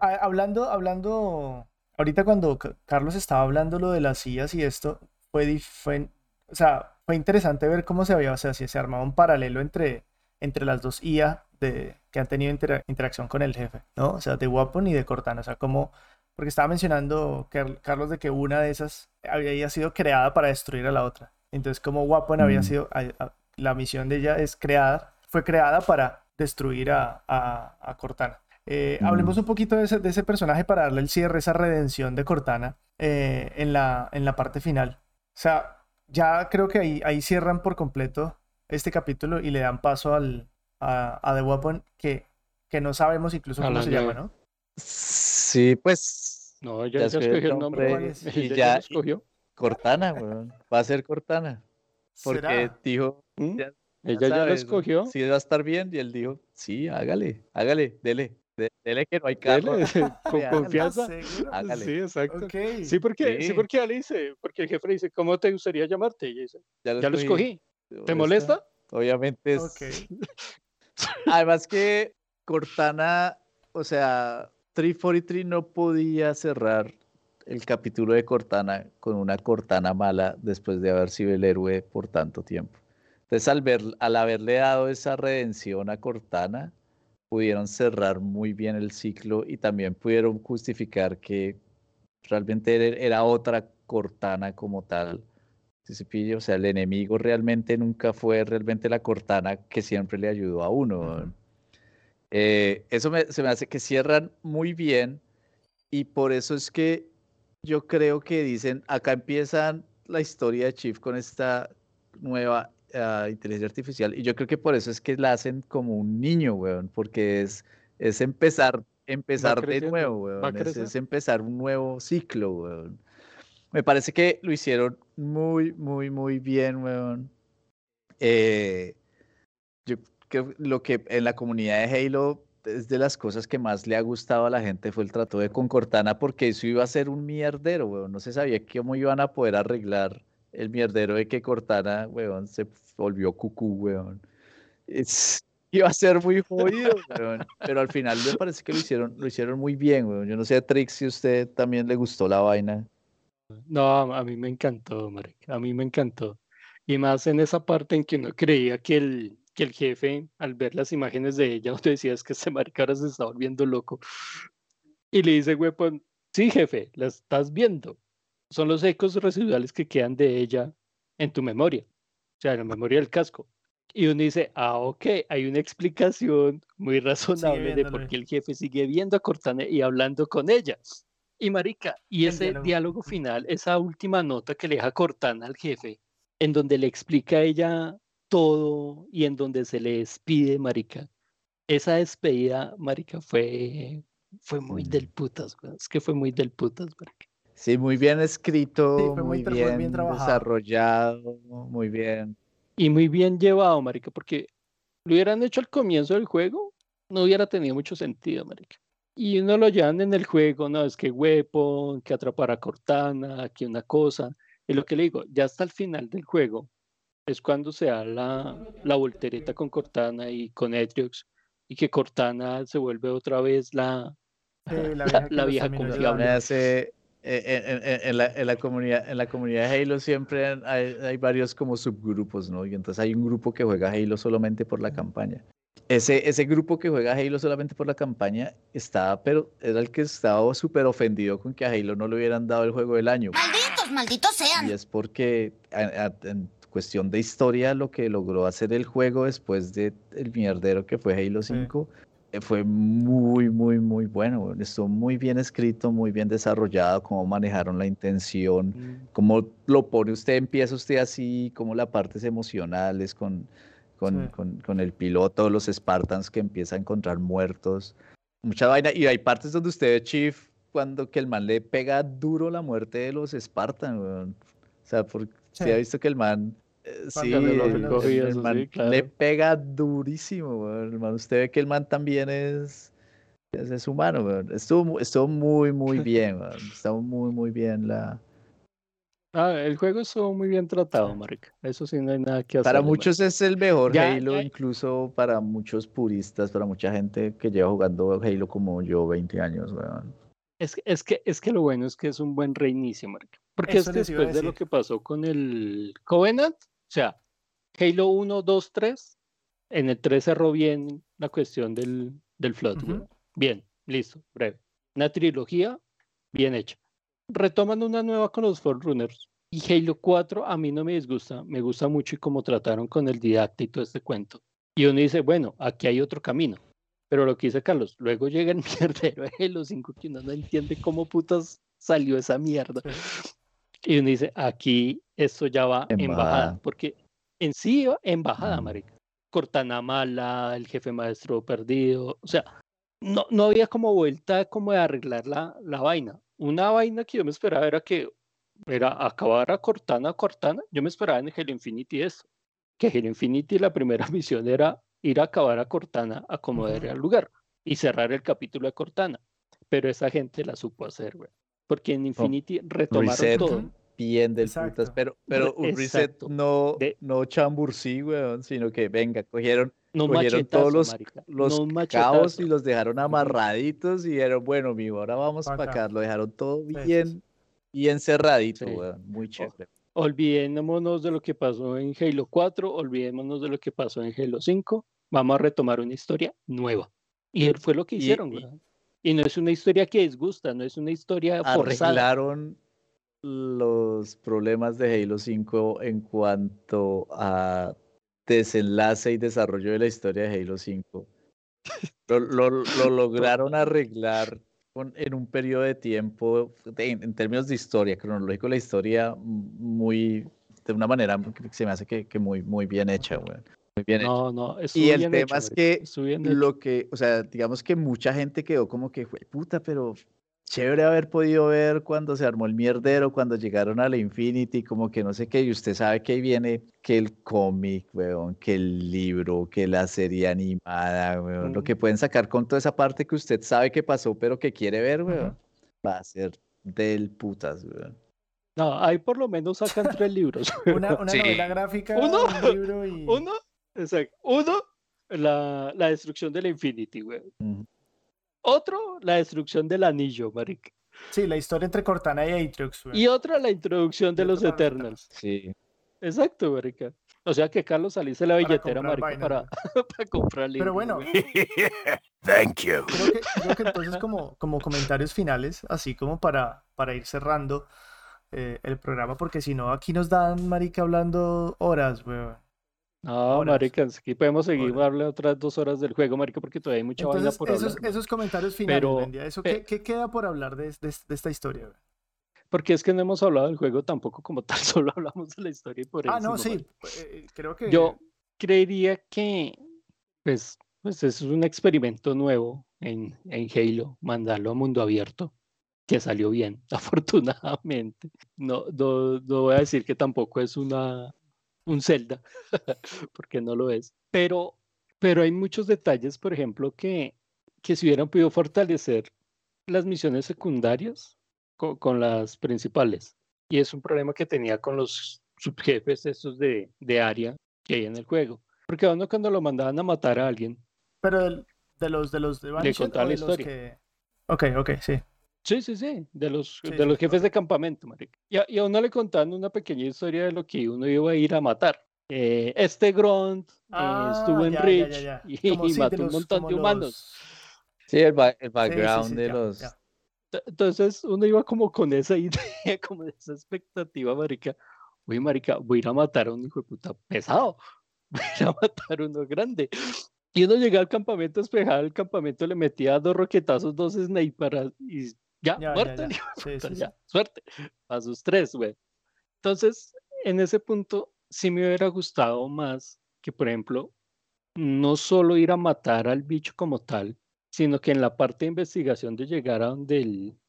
Hablando, hablando, ahorita cuando Ca- Carlos estaba hablando lo de las sillas y esto, fue, fue, o sea, fue interesante ver cómo se había, o sea, si se armaba un paralelo entre, entre las dos IA de, que han tenido intera- interacción con el jefe, ¿no? O sea, de Weapon y de Cortana, o sea, como, porque estaba mencionando Car- Carlos de que una de esas había sido creada para destruir a la otra. Entonces, como Weapon había Mm. sido, la misión de ella es crear, fue creada para destruir a, a- a Cortana. Eh, Hablemos un poquito de ese, de ese personaje para darle el cierre, esa redención de Cortana eh, en la, en la parte final. O sea, ya creo que ahí, ahí cierran por completo este capítulo y le dan paso al, a, a The Weapon que, que no sabemos incluso cómo se llama, llave. ¿no? Sí, pues No, ya, Ya ya escogió el escogió el nombre. Y ya ya- escogió. Cortana, weón, va a ser Cortana, porque ¿Será? dijo, ¿Mm? ya- ya Ella ya lo sabes, escogió. Sí, va a estar bien, y él dijo, sí, hágale, hágale, dele, de- dele que no hay carro. Dele, con hágale. confianza. ¿Seguro? Hágale. Sí, exacto. Ok. Sí, porque, sí. Sí. porque él dice, porque el jefe le dice, ¿cómo te gustaría llamarte? Y dice, Ya ya lo escogí. ¿Te molesta? Obviamente es. Ok. Además que Cortana, o sea, 343 no podía cerrar el capítulo de Cortana con una Cortana mala después de haber sido el héroe por tanto tiempo. Entonces, al, ver, al haberle dado esa redención a Cortana, pudieron cerrar muy bien el ciclo y también pudieron justificar que realmente era- otra Cortana como tal. O sea, el enemigo realmente nunca fue realmente la Cortana que siempre le ayudó a uno. Eh, eso me- se me hace que cierran muy bien y por eso es que yo creo que dicen, acá empiezan la historia de Chief con esta nueva ah, inteligencia artificial y yo creo que por eso es que la hacen como un niño, weón, porque es, es empezar, empezar de nuevo, weón, es, empezar un nuevo ciclo, weón. Me parece que lo hicieron muy, muy, muy bien, weón. Eh, yo creo que lo que en la comunidad de Halo es de las cosas que más le ha gustado a la gente fue el trato de con Cortana porque eso iba a ser un mierdero, weón. No se sabía cómo iban a poder arreglar el mierdero de que Cortana, weón, se volvió cucú, weón. Iba a ser muy jodido, weón. Pero al final me parece que lo hicieron, lo hicieron muy bien, weón. Yo no sé, Trix, si usted también le gustó la vaina. No, a mí me encantó, marica, a mí me encantó. Y más en esa parte en que uno creía que el, que el jefe, al ver las imágenes de ella, uno decía, es que este marica ahora se está volviendo loco. Y le dice, Weapon, sí, jefe, la estás viendo. Son los ecos residuales que quedan de ella en tu memoria, o sea, en la memoria del casco. Y uno dice, ah, ok, hay una explicación muy razonable de por qué el jefe sigue viendo a Cortana y hablando con ella. Y marica, y ese diálogo. diálogo final, esa última nota que le deja Cortana al jefe, en donde le explica a ella todo y en donde se le despide, marica. Esa despedida, marica, fue, fue muy del Mm. putas, weón. Es que fue muy del putas, marica. Sí, muy bien escrito, fue muy muy bien bien trabajado. desarrollado, muy bien. Y muy bien llevado, marica, porque lo hubieran hecho al comienzo del juego, no hubiera tenido mucho sentido, marica. Y uno lo llevan en el juego, no, es que Weapon, que atrapar a Cortana, que una cosa. Y lo que le digo, ya hasta el final del juego es cuando se da la, la voltereta con Cortana y con Atriox, y que Cortana se vuelve otra vez la, Sí, la La- vieja, la los vieja confiable. Me hace, en, en- en la, en la comunidad, en la comunidad de Halo siempre hay, hay varios como subgrupos, ¿no? Y entonces hay un grupo que juega Halo solamente por la campaña. Ese, ese grupo que juega Halo solamente por la campaña estaba, pero era el que estaba súper ofendido con que a Halo no le hubieran dado el juego del año. Malditos, malditos sean. Y es porque a- a- en cuestión de historia, lo que logró hacer el juego después de el mierdero que fue Halo 5 eh, fue muy, muy, muy bueno. Estuvo muy bien escrito, muy bien desarrollado, cómo manejaron la intención, cómo lo pone usted, empieza usted así, como las partes emocionales con, con, Sí. con- con el piloto, los Spartans que empieza a encontrar muertos. Mucha vaina. Y hay partes donde usted Chief cuando que el man le pega duro la muerte de los Spartans, weón. O sea, porque Sí. se ha visto que el man, sí, Carlos el, sí, man le pega durísimo, weón, el man. Usted ve que el man también es, es, es humano, weón. Estuvo, estuvo muy, muy bien, weón. Estuvo muy, muy bien la... Ah, el juego estuvo muy bien tratado, marica. Eso sí, no hay nada que hacer. Para muchos es el mejor Ya, Halo, ya- incluso para muchos puristas, para mucha gente que lleva jugando Halo como yo, 20 años, weón. Es, que- es, que, es que lo bueno es que es un buen reinicio, marica. Porque Eso es que después de lo que pasó con el Covenant, sea, Halo 1, 2, 3, en el 3 cerró bien la cuestión del, del flood. Bien, listo, breve. Una trilogía bien hecha. Retoman una nueva con los Forerunners. Y Halo 4 a mí no me disgusta, me gusta mucho y cómo trataron con el todo este cuento. Y uno dice, bueno, aquí hay otro camino. Pero lo que dice Carlos, luego llega el mierdero de Halo 5 que uno no entiende cómo putas salió esa mierda. Y uno dice, aquí esto ya va en bajada, Embajada. porque en sí iba en bajada, Mm. marica. Cortana mala, el jefe maestro perdido, o sea, no, no había como vuelta como de arreglar la, la vaina. Una vaina que yo me esperaba era que era acabar a Cortana, Cortana. Yo me esperaba en Halo Infinity eso. Que Halo Infinity la primera misión era ir a acabar a Cortana, acomodar el lugar y cerrar el capítulo de Cortana. Pero esa gente la supo hacer, güey. Porque en Infinity retomaron Reset. todo. Bien del putas, Exacto. pero, pero un reset Exacto. no, De- no chambursí, weón, sino que venga, cogieron, No cogieron todos los, marica, los no machetazo. y los dejaron amarraditos y dijeron, bueno, mijo, ahora vamos Pa' para acá. acá, lo dejaron todo bien, bien cerradito, Sí. weón, muy chévere. Olvidémonos de lo que pasó en Halo 4, olvidémonos de lo que pasó en Halo 5. Vamos a retomar una historia nueva. Y fue lo que hicieron, y- weón. Y no es una historia que disgusta, no es una historia forzada. Arreglaron los problemas de Halo 5 en cuanto a desenlace y desarrollo de la historia de Halo 5. Lo, lo- lo lograron arreglar en un periodo de tiempo, en, términos de historia, cronológico, la historia muy, de una manera que se me hace que, muy, muy bien hecha, weón. Muy bien hecha. No, no, estuvo Y el tema hecho, es que lo que, o sea, digamos que mucha gente quedó como que, fue puta, pero chévere haber podido ver cuando se armó el mierdero, cuando llegaron a la Infinity, como que no sé qué, y usted sabe que ahí viene que el cómic, weón, que el libro, que la serie animada, weón, lo que pueden sacar con toda esa parte que usted sabe que pasó, pero que quiere ver, weón, va a ser del putas, weón. No, ahí por lo menos sacan tres libros. Una, una Sí. novela gráfica, Uno. un libro y... Uno, exacto. Uno, la, la destrucción de la Infinity, güey. Otro, la destrucción del anillo, marica. Sí, la historia entre Cortana y Aatrox, güey. Y otra, la introducción de los para Eternals. Sí. Exacto, marica. O sea que Carlos saliste la Para billetera, comprar marica, para, para comprar. Pero bueno. Thank you. creo que, creo que entonces como, como comentarios finales, así como para, para ir cerrando eh, el programa, porque si no, aquí nos dan, marica, hablando horas, güey. No, horas. marica, aquí podemos seguir otras dos horas del juego, marica, porque todavía hay mucha vaina Entonces, por esos, hablar. esos comentarios finales, Pero, Bendia, ¿eso eh, qué, qué queda por hablar de, de- de esta historia? Porque es que no hemos hablado del juego tampoco como tal, solo hablamos de la historia y por Ah, no, sí, marica. eh, creo que... Yo creería que, pues, pues es un experimento nuevo en, en Halo, mandarlo a mundo abierto, que salió bien, afortunadamente. No, no, no voy a decir que tampoco es una un Zelda, porque no lo es. Pero, pero hay muchos detalles, por ejemplo, que, que si hubieran podido fortalecer las misiones secundarias co- con, las principales. Y es un problema que tenía con los subjefes estos de, de área que hay en el juego. Porque a uno cuando lo mandaban a matar a alguien, Pero de los de los de Banishing contaba o la historia. que... Ok, ok, sí. Sí, sí, sí, de los, Sí, de los jefes de correcto. campamento, marica. Y a, y a uno le contaban una pequeña historia de lo que uno iba a ir a matar. Eh, este Grunt eh, estuvo Ah, en ya, ya, Reach ya, ya. y, y sí, de mató un los- montón como de humanos. los- Sí, el, ba- el Sí, sí, background sí, de ya, los... Entonces uno iba como con esa idea, como de esa expectativa, marica. Uy, marica, voy a ir a matar a un hijo de puta pesado. Voy a ir a matar a uno grande. Y uno llegaba al campamento, despejaba el campamento, le metía dos roquetazos, dos snipers y ya, Ya, ya, muerto ya. Sí, puta, sí, sí. ya, suerte. A sus tres, güey. Entonces, en ese punto, sí me hubiera gustado más que, por ejemplo, no solo ir a matar al bicho como tal, sino que en la parte de investigación de llegar a donde el,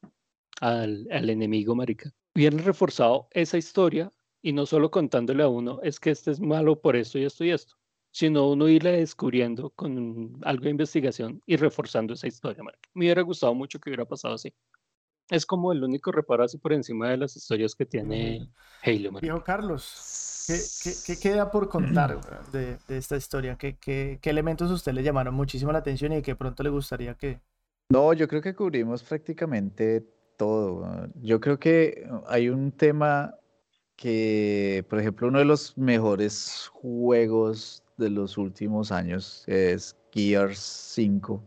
al, al enemigo, marica, hubieran reforzado esa historia Y no solo contándole a uno, es que este es malo por esto y esto y esto, sino uno irle descubriendo con algo de investigación y reforzando esa historia. marica. Me hubiera gustado mucho que hubiera pasado así. Es como el único reparo así por encima de las historias que tiene Halo. marica. Viejo Carlos, ¿qué, qué, qué queda por contar de, de esta historia? ¿Qué, qué, qué elementos a usted le llamaron muchísimo la atención y de qué pronto le gustaría que... No, yo creo que cubrimos prácticamente todo. Yo creo que hay un tema que, por ejemplo, uno de los mejores juegos de los últimos años es Gears 5.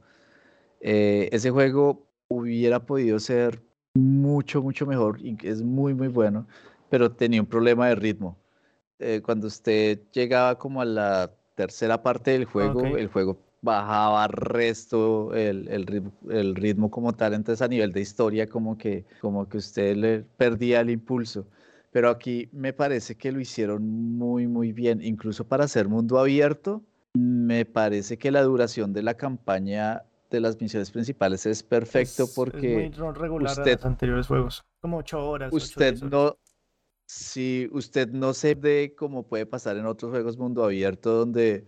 Eh, ese juego hubiera podido ser mucho, mucho mejor y es muy, muy bueno, pero tenía un problema de ritmo. Eh, cuando usted llegaba como a la tercera parte del juego, Ok. el juego bajaba resto el, el ritmo, el ritmo como tal, entonces a nivel de historia como que, como que usted le perdía el impulso. Pero aquí me parece que lo hicieron muy, muy bien, incluso para hacer mundo abierto. Me parece que la duración de la campaña de las misiones principales es perfecto es- es porque muy ro- regular a usted- los anteriores juegos. Como ocho horas. usted horas. no, si usted no se ve como puede pasar en otros juegos mundo abierto donde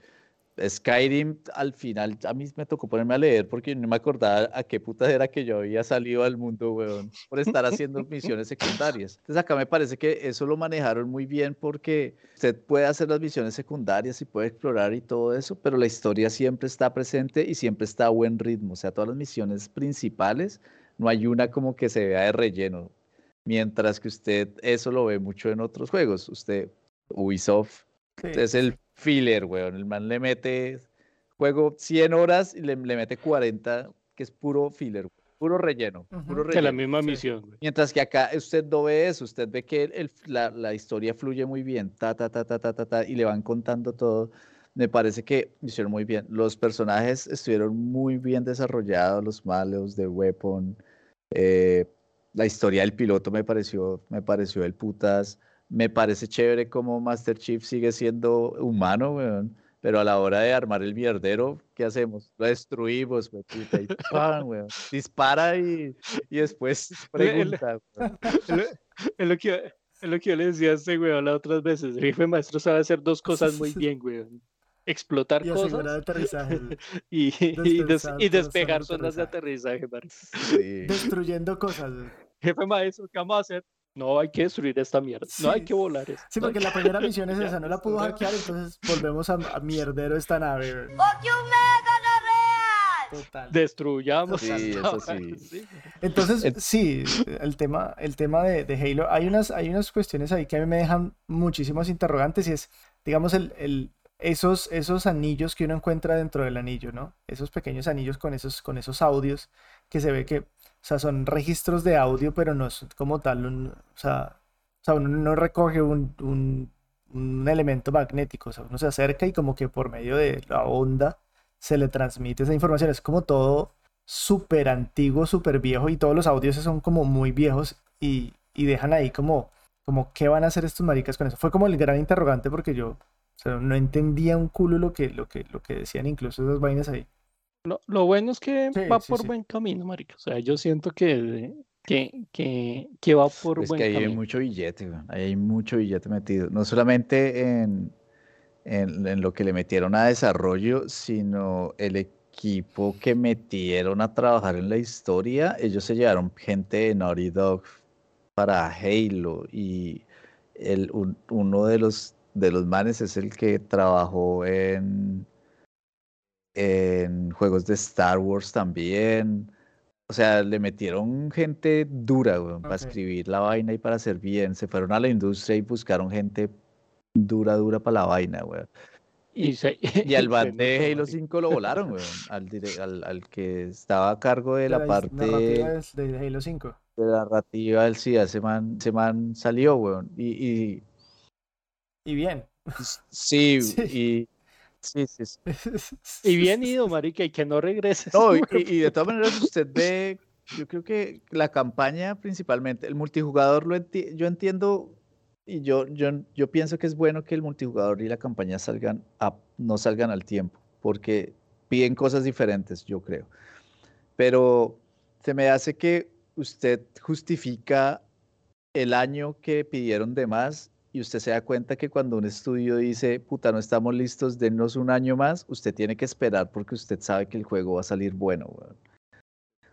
Skyrim al final a mí me tocó ponerme a leer porque no me acordaba a qué puta era que yo había salido al mundo, weón, por estar haciendo misiones secundarias. Entonces acá me parece que eso lo manejaron muy bien porque usted puede hacer las misiones secundarias y puede explorar y todo eso, pero la historia siempre está presente y siempre está a buen ritmo. O sea, todas las misiones principales, no hay una como que se vea de relleno. Mientras que usted eso lo ve mucho en otros juegos. Usted, Ubisoft, Sí, es el filler, weón. El man le mete, juego 100 horas y le, le mete 40, que es puro filler, weón, puro relleno, puro Que la misma sí. misión. güey. Mientras que acá usted no ve eso, usted ve que el- la, la historia fluye muy bien, ta, ta, ta, ta, ta, ta, ta, y le van contando todo. Me parece que hicieron muy bien. Los personajes estuvieron muy bien desarrollados, los malos de Weapon. eh, la historia del piloto me pareció, me pareció el putas. Me parece chévere como Master Chief sigue siendo humano, weón. Pero a la hora de armar el mierdero, ¿qué hacemos? Lo destruimos, weón, puta, y ¡pam! weón. Dispara y, y después pregunta. Es lo, que, es lo que yo le decía a este weón las otras veces. El jefe maestro sabe hacer dos cosas muy bien, weón. Explotar Y cosas aterrizaje. y, y, des- despegar zonas de aterrizaje. Sí. Destruyendo cosas. güey. Jefe maestro, ¿qué vamos a hacer? No hay que destruir esta mierda. No hay que volar esto. Sí, no porque que- la primera misión es esa, no la pudo hackear, entonces volvemos a, a mierdero esta nave. güey. Total. Destruyamos. Sí, eso sí. Entonces, El- sí, el tema, el tema de, de Halo, hay unas, hay unas cuestiones ahí que a mí me dejan muchísimos interrogantes y es, digamos, el, el, esos, esos anillos que uno encuentra dentro del anillo, ¿no? Esos pequeños anillos con esos, con esos audios que se ve que, o sea, son registros de audio, pero no es como tal, un, o sea, o sea, uno no recoge un, un, un elemento magnético, o sea, uno se acerca y como que por medio de la onda se le transmite esa información, es como todo súper antiguo, súper viejo y todos los audios son como muy viejos y, y dejan ahí como, como qué van a hacer estos maricas con eso. Fue como el gran interrogante porque yo no entendía un culo lo que, lo que, lo que decían incluso esas vainas ahí. Lo, lo bueno es que Sí, va sí, por sí. buen camino, marica. O sea, yo siento que, que, que, que va por Es buen que ahí hay camino. mucho billete, ahí hay mucho billete metido. No solamente en, en, en lo que le metieron a desarrollo, sino el equipo que metieron a trabajar en la historia. Ellos se llevaron gente de Naughty Dog para Halo y el, un- uno de los, de los manes es el que trabajó en, en juegos de Star Wars también. O sea, le metieron gente dura, weón, para escribir la vaina y para hacer bien. Se fueron a la industria y buscaron gente dura, dura para la vaina, weón. Y, se- Y al van de Halo marica. 5 lo volaron, weón. Al, al, al que estaba a cargo de la his- parte de Halo 5. de la narrativa del sí, ese man, ese man salió, weón. Y, y Y bien. sí, Sí. Y sí, sí, sí. Y bien ido, marica, y que no regreses. No, y, y- y de todas maneras usted ve, yo creo que la campaña principalmente, el multijugador lo enti- yo entiendo y yo, yo, yo pienso que es bueno que el multijugador y la campaña salgan a, no salgan al tiempo, porque piden cosas diferentes, yo creo. Pero se me hace que usted justifica el año que pidieron de más y usted se da cuenta que cuando un estudio dice, puta, no estamos listos, denos un año más, usted tiene que esperar porque usted sabe que el juego va a salir bueno, weón.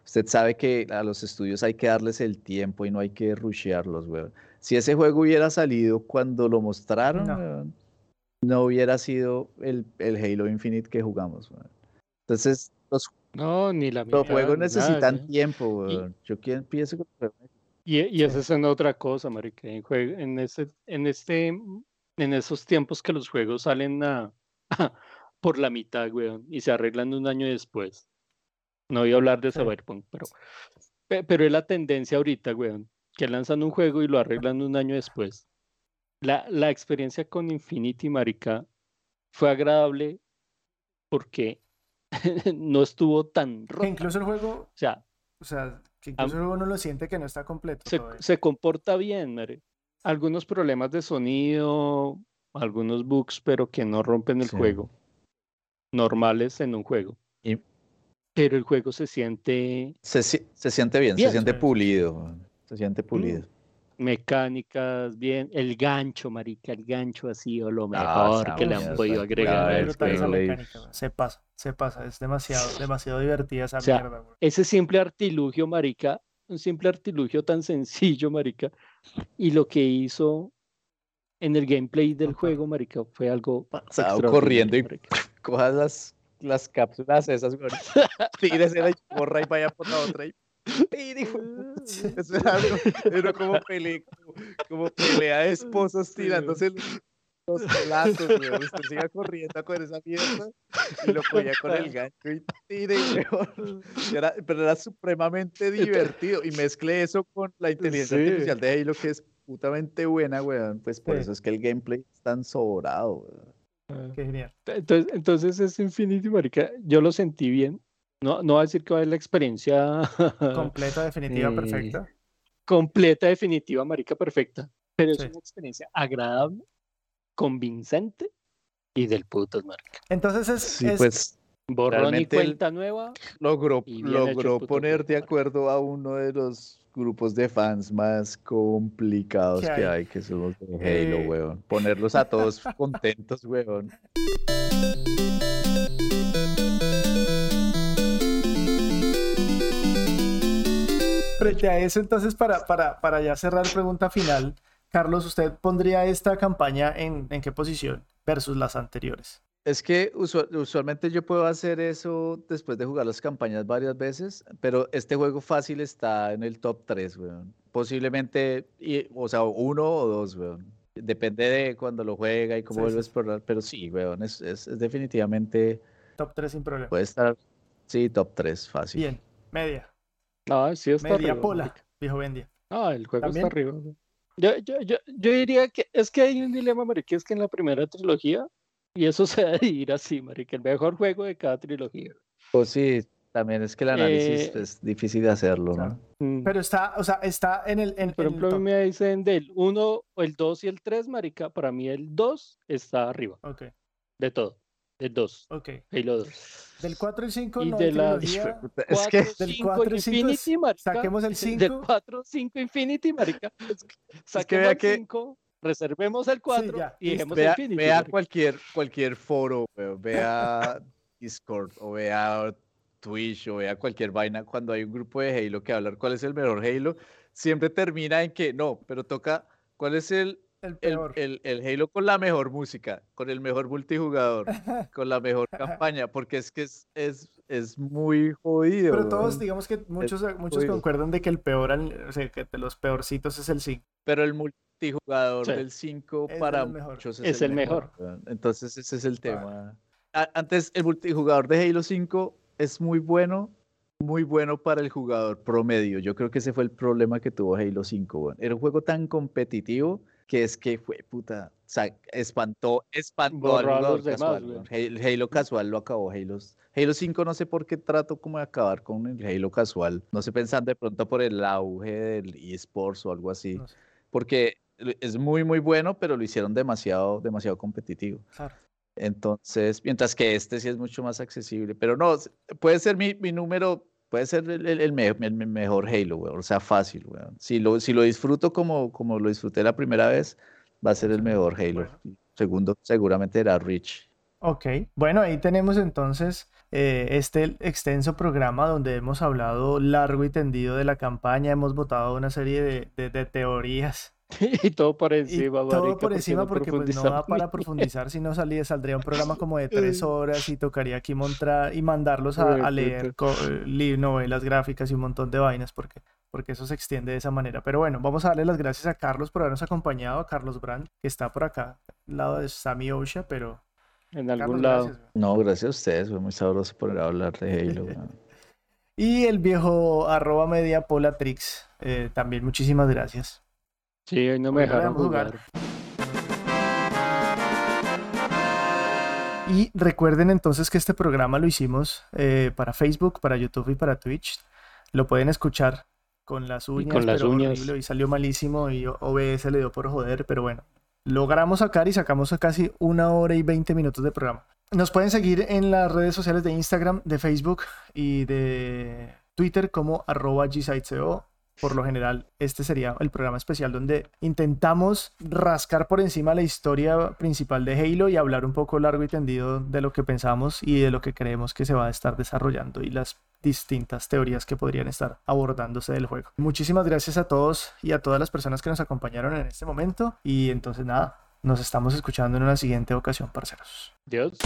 Usted sabe que a los estudios hay que darles el tiempo y no hay que rushearlos, weón. Si ese juego hubiera salido cuando lo mostraron, No. weón, no hubiera sido el, el Halo Infinite que jugamos, weón. Entonces, los, No, ni la los mitad, juegos nada, necesitan ya. tiempo, Y- weón. Yo pienso que los juegos Y, y esa es en otra cosa, marica. En, en, este, en, este, en esos tiempos que los juegos salen a, por la mitad, weón, y se arreglan un año después. No voy a hablar de. Cyberpunk, pero, pe- pero es la tendencia ahorita, weón, que lanzan un juego y lo arreglan un año después. La, la experiencia con Infinity, marica, fue agradable porque no estuvo tan rota. incluso el juego, O sea, o sea, que incluso el juego no lo siente que no está completo. se, comporta bien, Mere. Algunos problemas de sonido, algunos bugs, pero que no rompen el Sí. juego. Normales en un juego. Y- Pero el juego se siente se, si- se siente bien, Bien. se siente pulido. Se siente pulido. Mecánicas bien. El gancho, marica, el gancho ha sido lo Ah, mejor que le han podido agregar. Se pasa, se pasa. Es demasiado, demasiado divertida esa O sea, mierda, güey. ese simple artilugio, marica, un simple artilugio tan sencillo, marica, y lo que hizo en el gameplay del juego, marica, fue algo Pasado corriendo y cojas las, las cápsulas esas, weón. Tírese la porra y vaya por la otra y era, algo- era como, pelea, como, pelea de esposos tirándose los, los platos, weón. Usted siga corriendo con esa mierda y lo cogía con el gancho y tire, weón. Era- pero era supremamente divertido y mezclé eso con la inteligencia Sí. artificial de Halo que es putamente buena, weón. Pues por Sí. eso es que el gameplay es tan sobrado, weón. Qué genial. Entonces, entonces es Infinity, marica, yo lo sentí bien. No, no voy a decir que va a ser la experiencia Completa, definitiva, Eh, perfecta. completa, definitiva, marica, perfecta. Pero es Sí. una experiencia agradable, convincente y del putos, marica. Entonces es, Sí, es- pues Borrón y cuenta nueva. logró, logró puto poner de acuerdo a uno de los grupos de fans más complicados ¿Qué que hay? hay, que son los de Halo, Eh. weón. Ponerlos a todos contentos, weón. Frente a eso, entonces, para, para, para ya cerrar pregunta final, Carlos, ¿usted pondría esta campaña en, en qué posición versus las anteriores? Es que usua- usualmente yo puedo hacer eso después de jugar las campañas varias veces, pero este juego fácil está en el top 3, weón. Posiblemente, y- o sea, uno o dos, weón. Depende de cuando lo juega y cómo Sí, vuelve a sí. explorar, pero sí, weón, es, es- es definitivamente, Top 3 sin problema. puede estar, sí, top 3, fácil. Bien, media. No, sí está Media arriba, pola, dijo Bendia. No, el juego ¿También? está arriba. Yo, yo, yo, yo diría que es que hay un dilema, marica, es que en la primera trilogía, y eso se debe ir así, marica, el mejor juego de cada trilogía. Pues sí, también es que el análisis Eh, es difícil de hacerlo, claro. ¿no? Mm. Pero está, o sea, está en el, en, Por el ejemplo, top. me dicen del 1, el 2 y el 3, marica, para mí el 2 está arriba Ok, de todo. El 2, ok. Halo 2. Del 4 y 5 Y no de hay la- trilogía. Es que 4, Del 5 4 y 5 Infinity, marica. saquemos el Del 5. 4, 5 Infinity, marica. Saquemos vea el que- 5, reservemos el 4 ya, y dejemos Vea, Infinity. vea marica. cualquier, cualquier foro, weón, vea Discord o vea Twitch o vea cualquier vaina cuando hay un grupo de Halo que hablar cuál es el mejor Halo, siempre termina en que no, pero toca cuál es el, El el, peor. el- el Halo con la mejor música, con el mejor multijugador, con la mejor campaña, porque es que es, es, es muy jodido. Pero todos, weón. digamos que muchos, muchos jodido. concuerdan de que el peor, o sea, que de los peorcitos es el 5. Pero el multijugador Sí. del 5 Es de para muchos Es el mejor. weón. Entonces ese es el Ah. tema. A- Antes el multijugador de Halo 5 es muy bueno, muy bueno para el jugador promedio. Yo creo que ese fue el problema que tuvo Halo 5. weón. Era un juego tan competitivo que es que fue puta, o sea, espantó, espantó al jugador los demás, casual. Halo, casual lo acabó. Halo, Halo 5 no sé por qué trato como de acabar con el Halo casual. No sé pensando de pronto por el auge del eSports o algo así No sé. porque es muy muy bueno, pero lo hicieron demasiado demasiado competitivo. Claro. Entonces, mientras que este sí es mucho más accesible, pero no, puede ser mi, mi número, puede ser el, el- el me- el me- mejor Halo, weón, o sea, fácil, weón. Si lo, si lo disfruto como, como lo disfruté la primera vez, va a ser el mejor Halo. Segundo, seguramente era Rich. Ok, bueno, ahí tenemos entonces eh, este extenso programa donde hemos hablado largo y tendido de la campaña, hemos votado una serie de, de- de teorías y todo por y encima, todo marica, por encima no porque pues no da para profundizar, si no salía, saldría un programa como de tres horas y tocaría aquí montar y mandarlos a, a leer eh, novelas gráficas y un montón de vainas porque, porque eso se extiende de esa manera. Pero bueno, vamos a darle las gracias a Carlos por habernos acompañado, a Carlos Brand, que está por acá, al lado de Sammy Osha, pero En Carlos, algún lado. gracias. No, gracias a ustedes, fue muy sabroso poder hablar de Halo. Y el viejo arroba media Polatrix, eh, también muchísimas gracias. Sí, hoy no me dejaron jugar. Y recuerden entonces que este programa lo hicimos eh, para Facebook, para YouTube y para Twitch. Lo pueden escuchar con las uñas, con las pero uñas. horrible, y salió malísimo y OBS le dio por joder, pero bueno, logramos sacar y sacamos casi una hora y 20 minutos de programa. Nos pueden seguir en las redes sociales de Instagram, de Facebook y de Twitter como arroba. Por lo general, este sería el programa especial donde intentamos rascar por encima la historia principal de Halo y hablar un poco largo y tendido de lo que pensamos y de lo que creemos que se va a estar desarrollando y las distintas teorías que podrían estar abordándose del juego. Muchísimas gracias a todos y a todas las personas que nos acompañaron en este momento y entonces nada, nos estamos escuchando en una siguiente ocasión, parceros. Dios.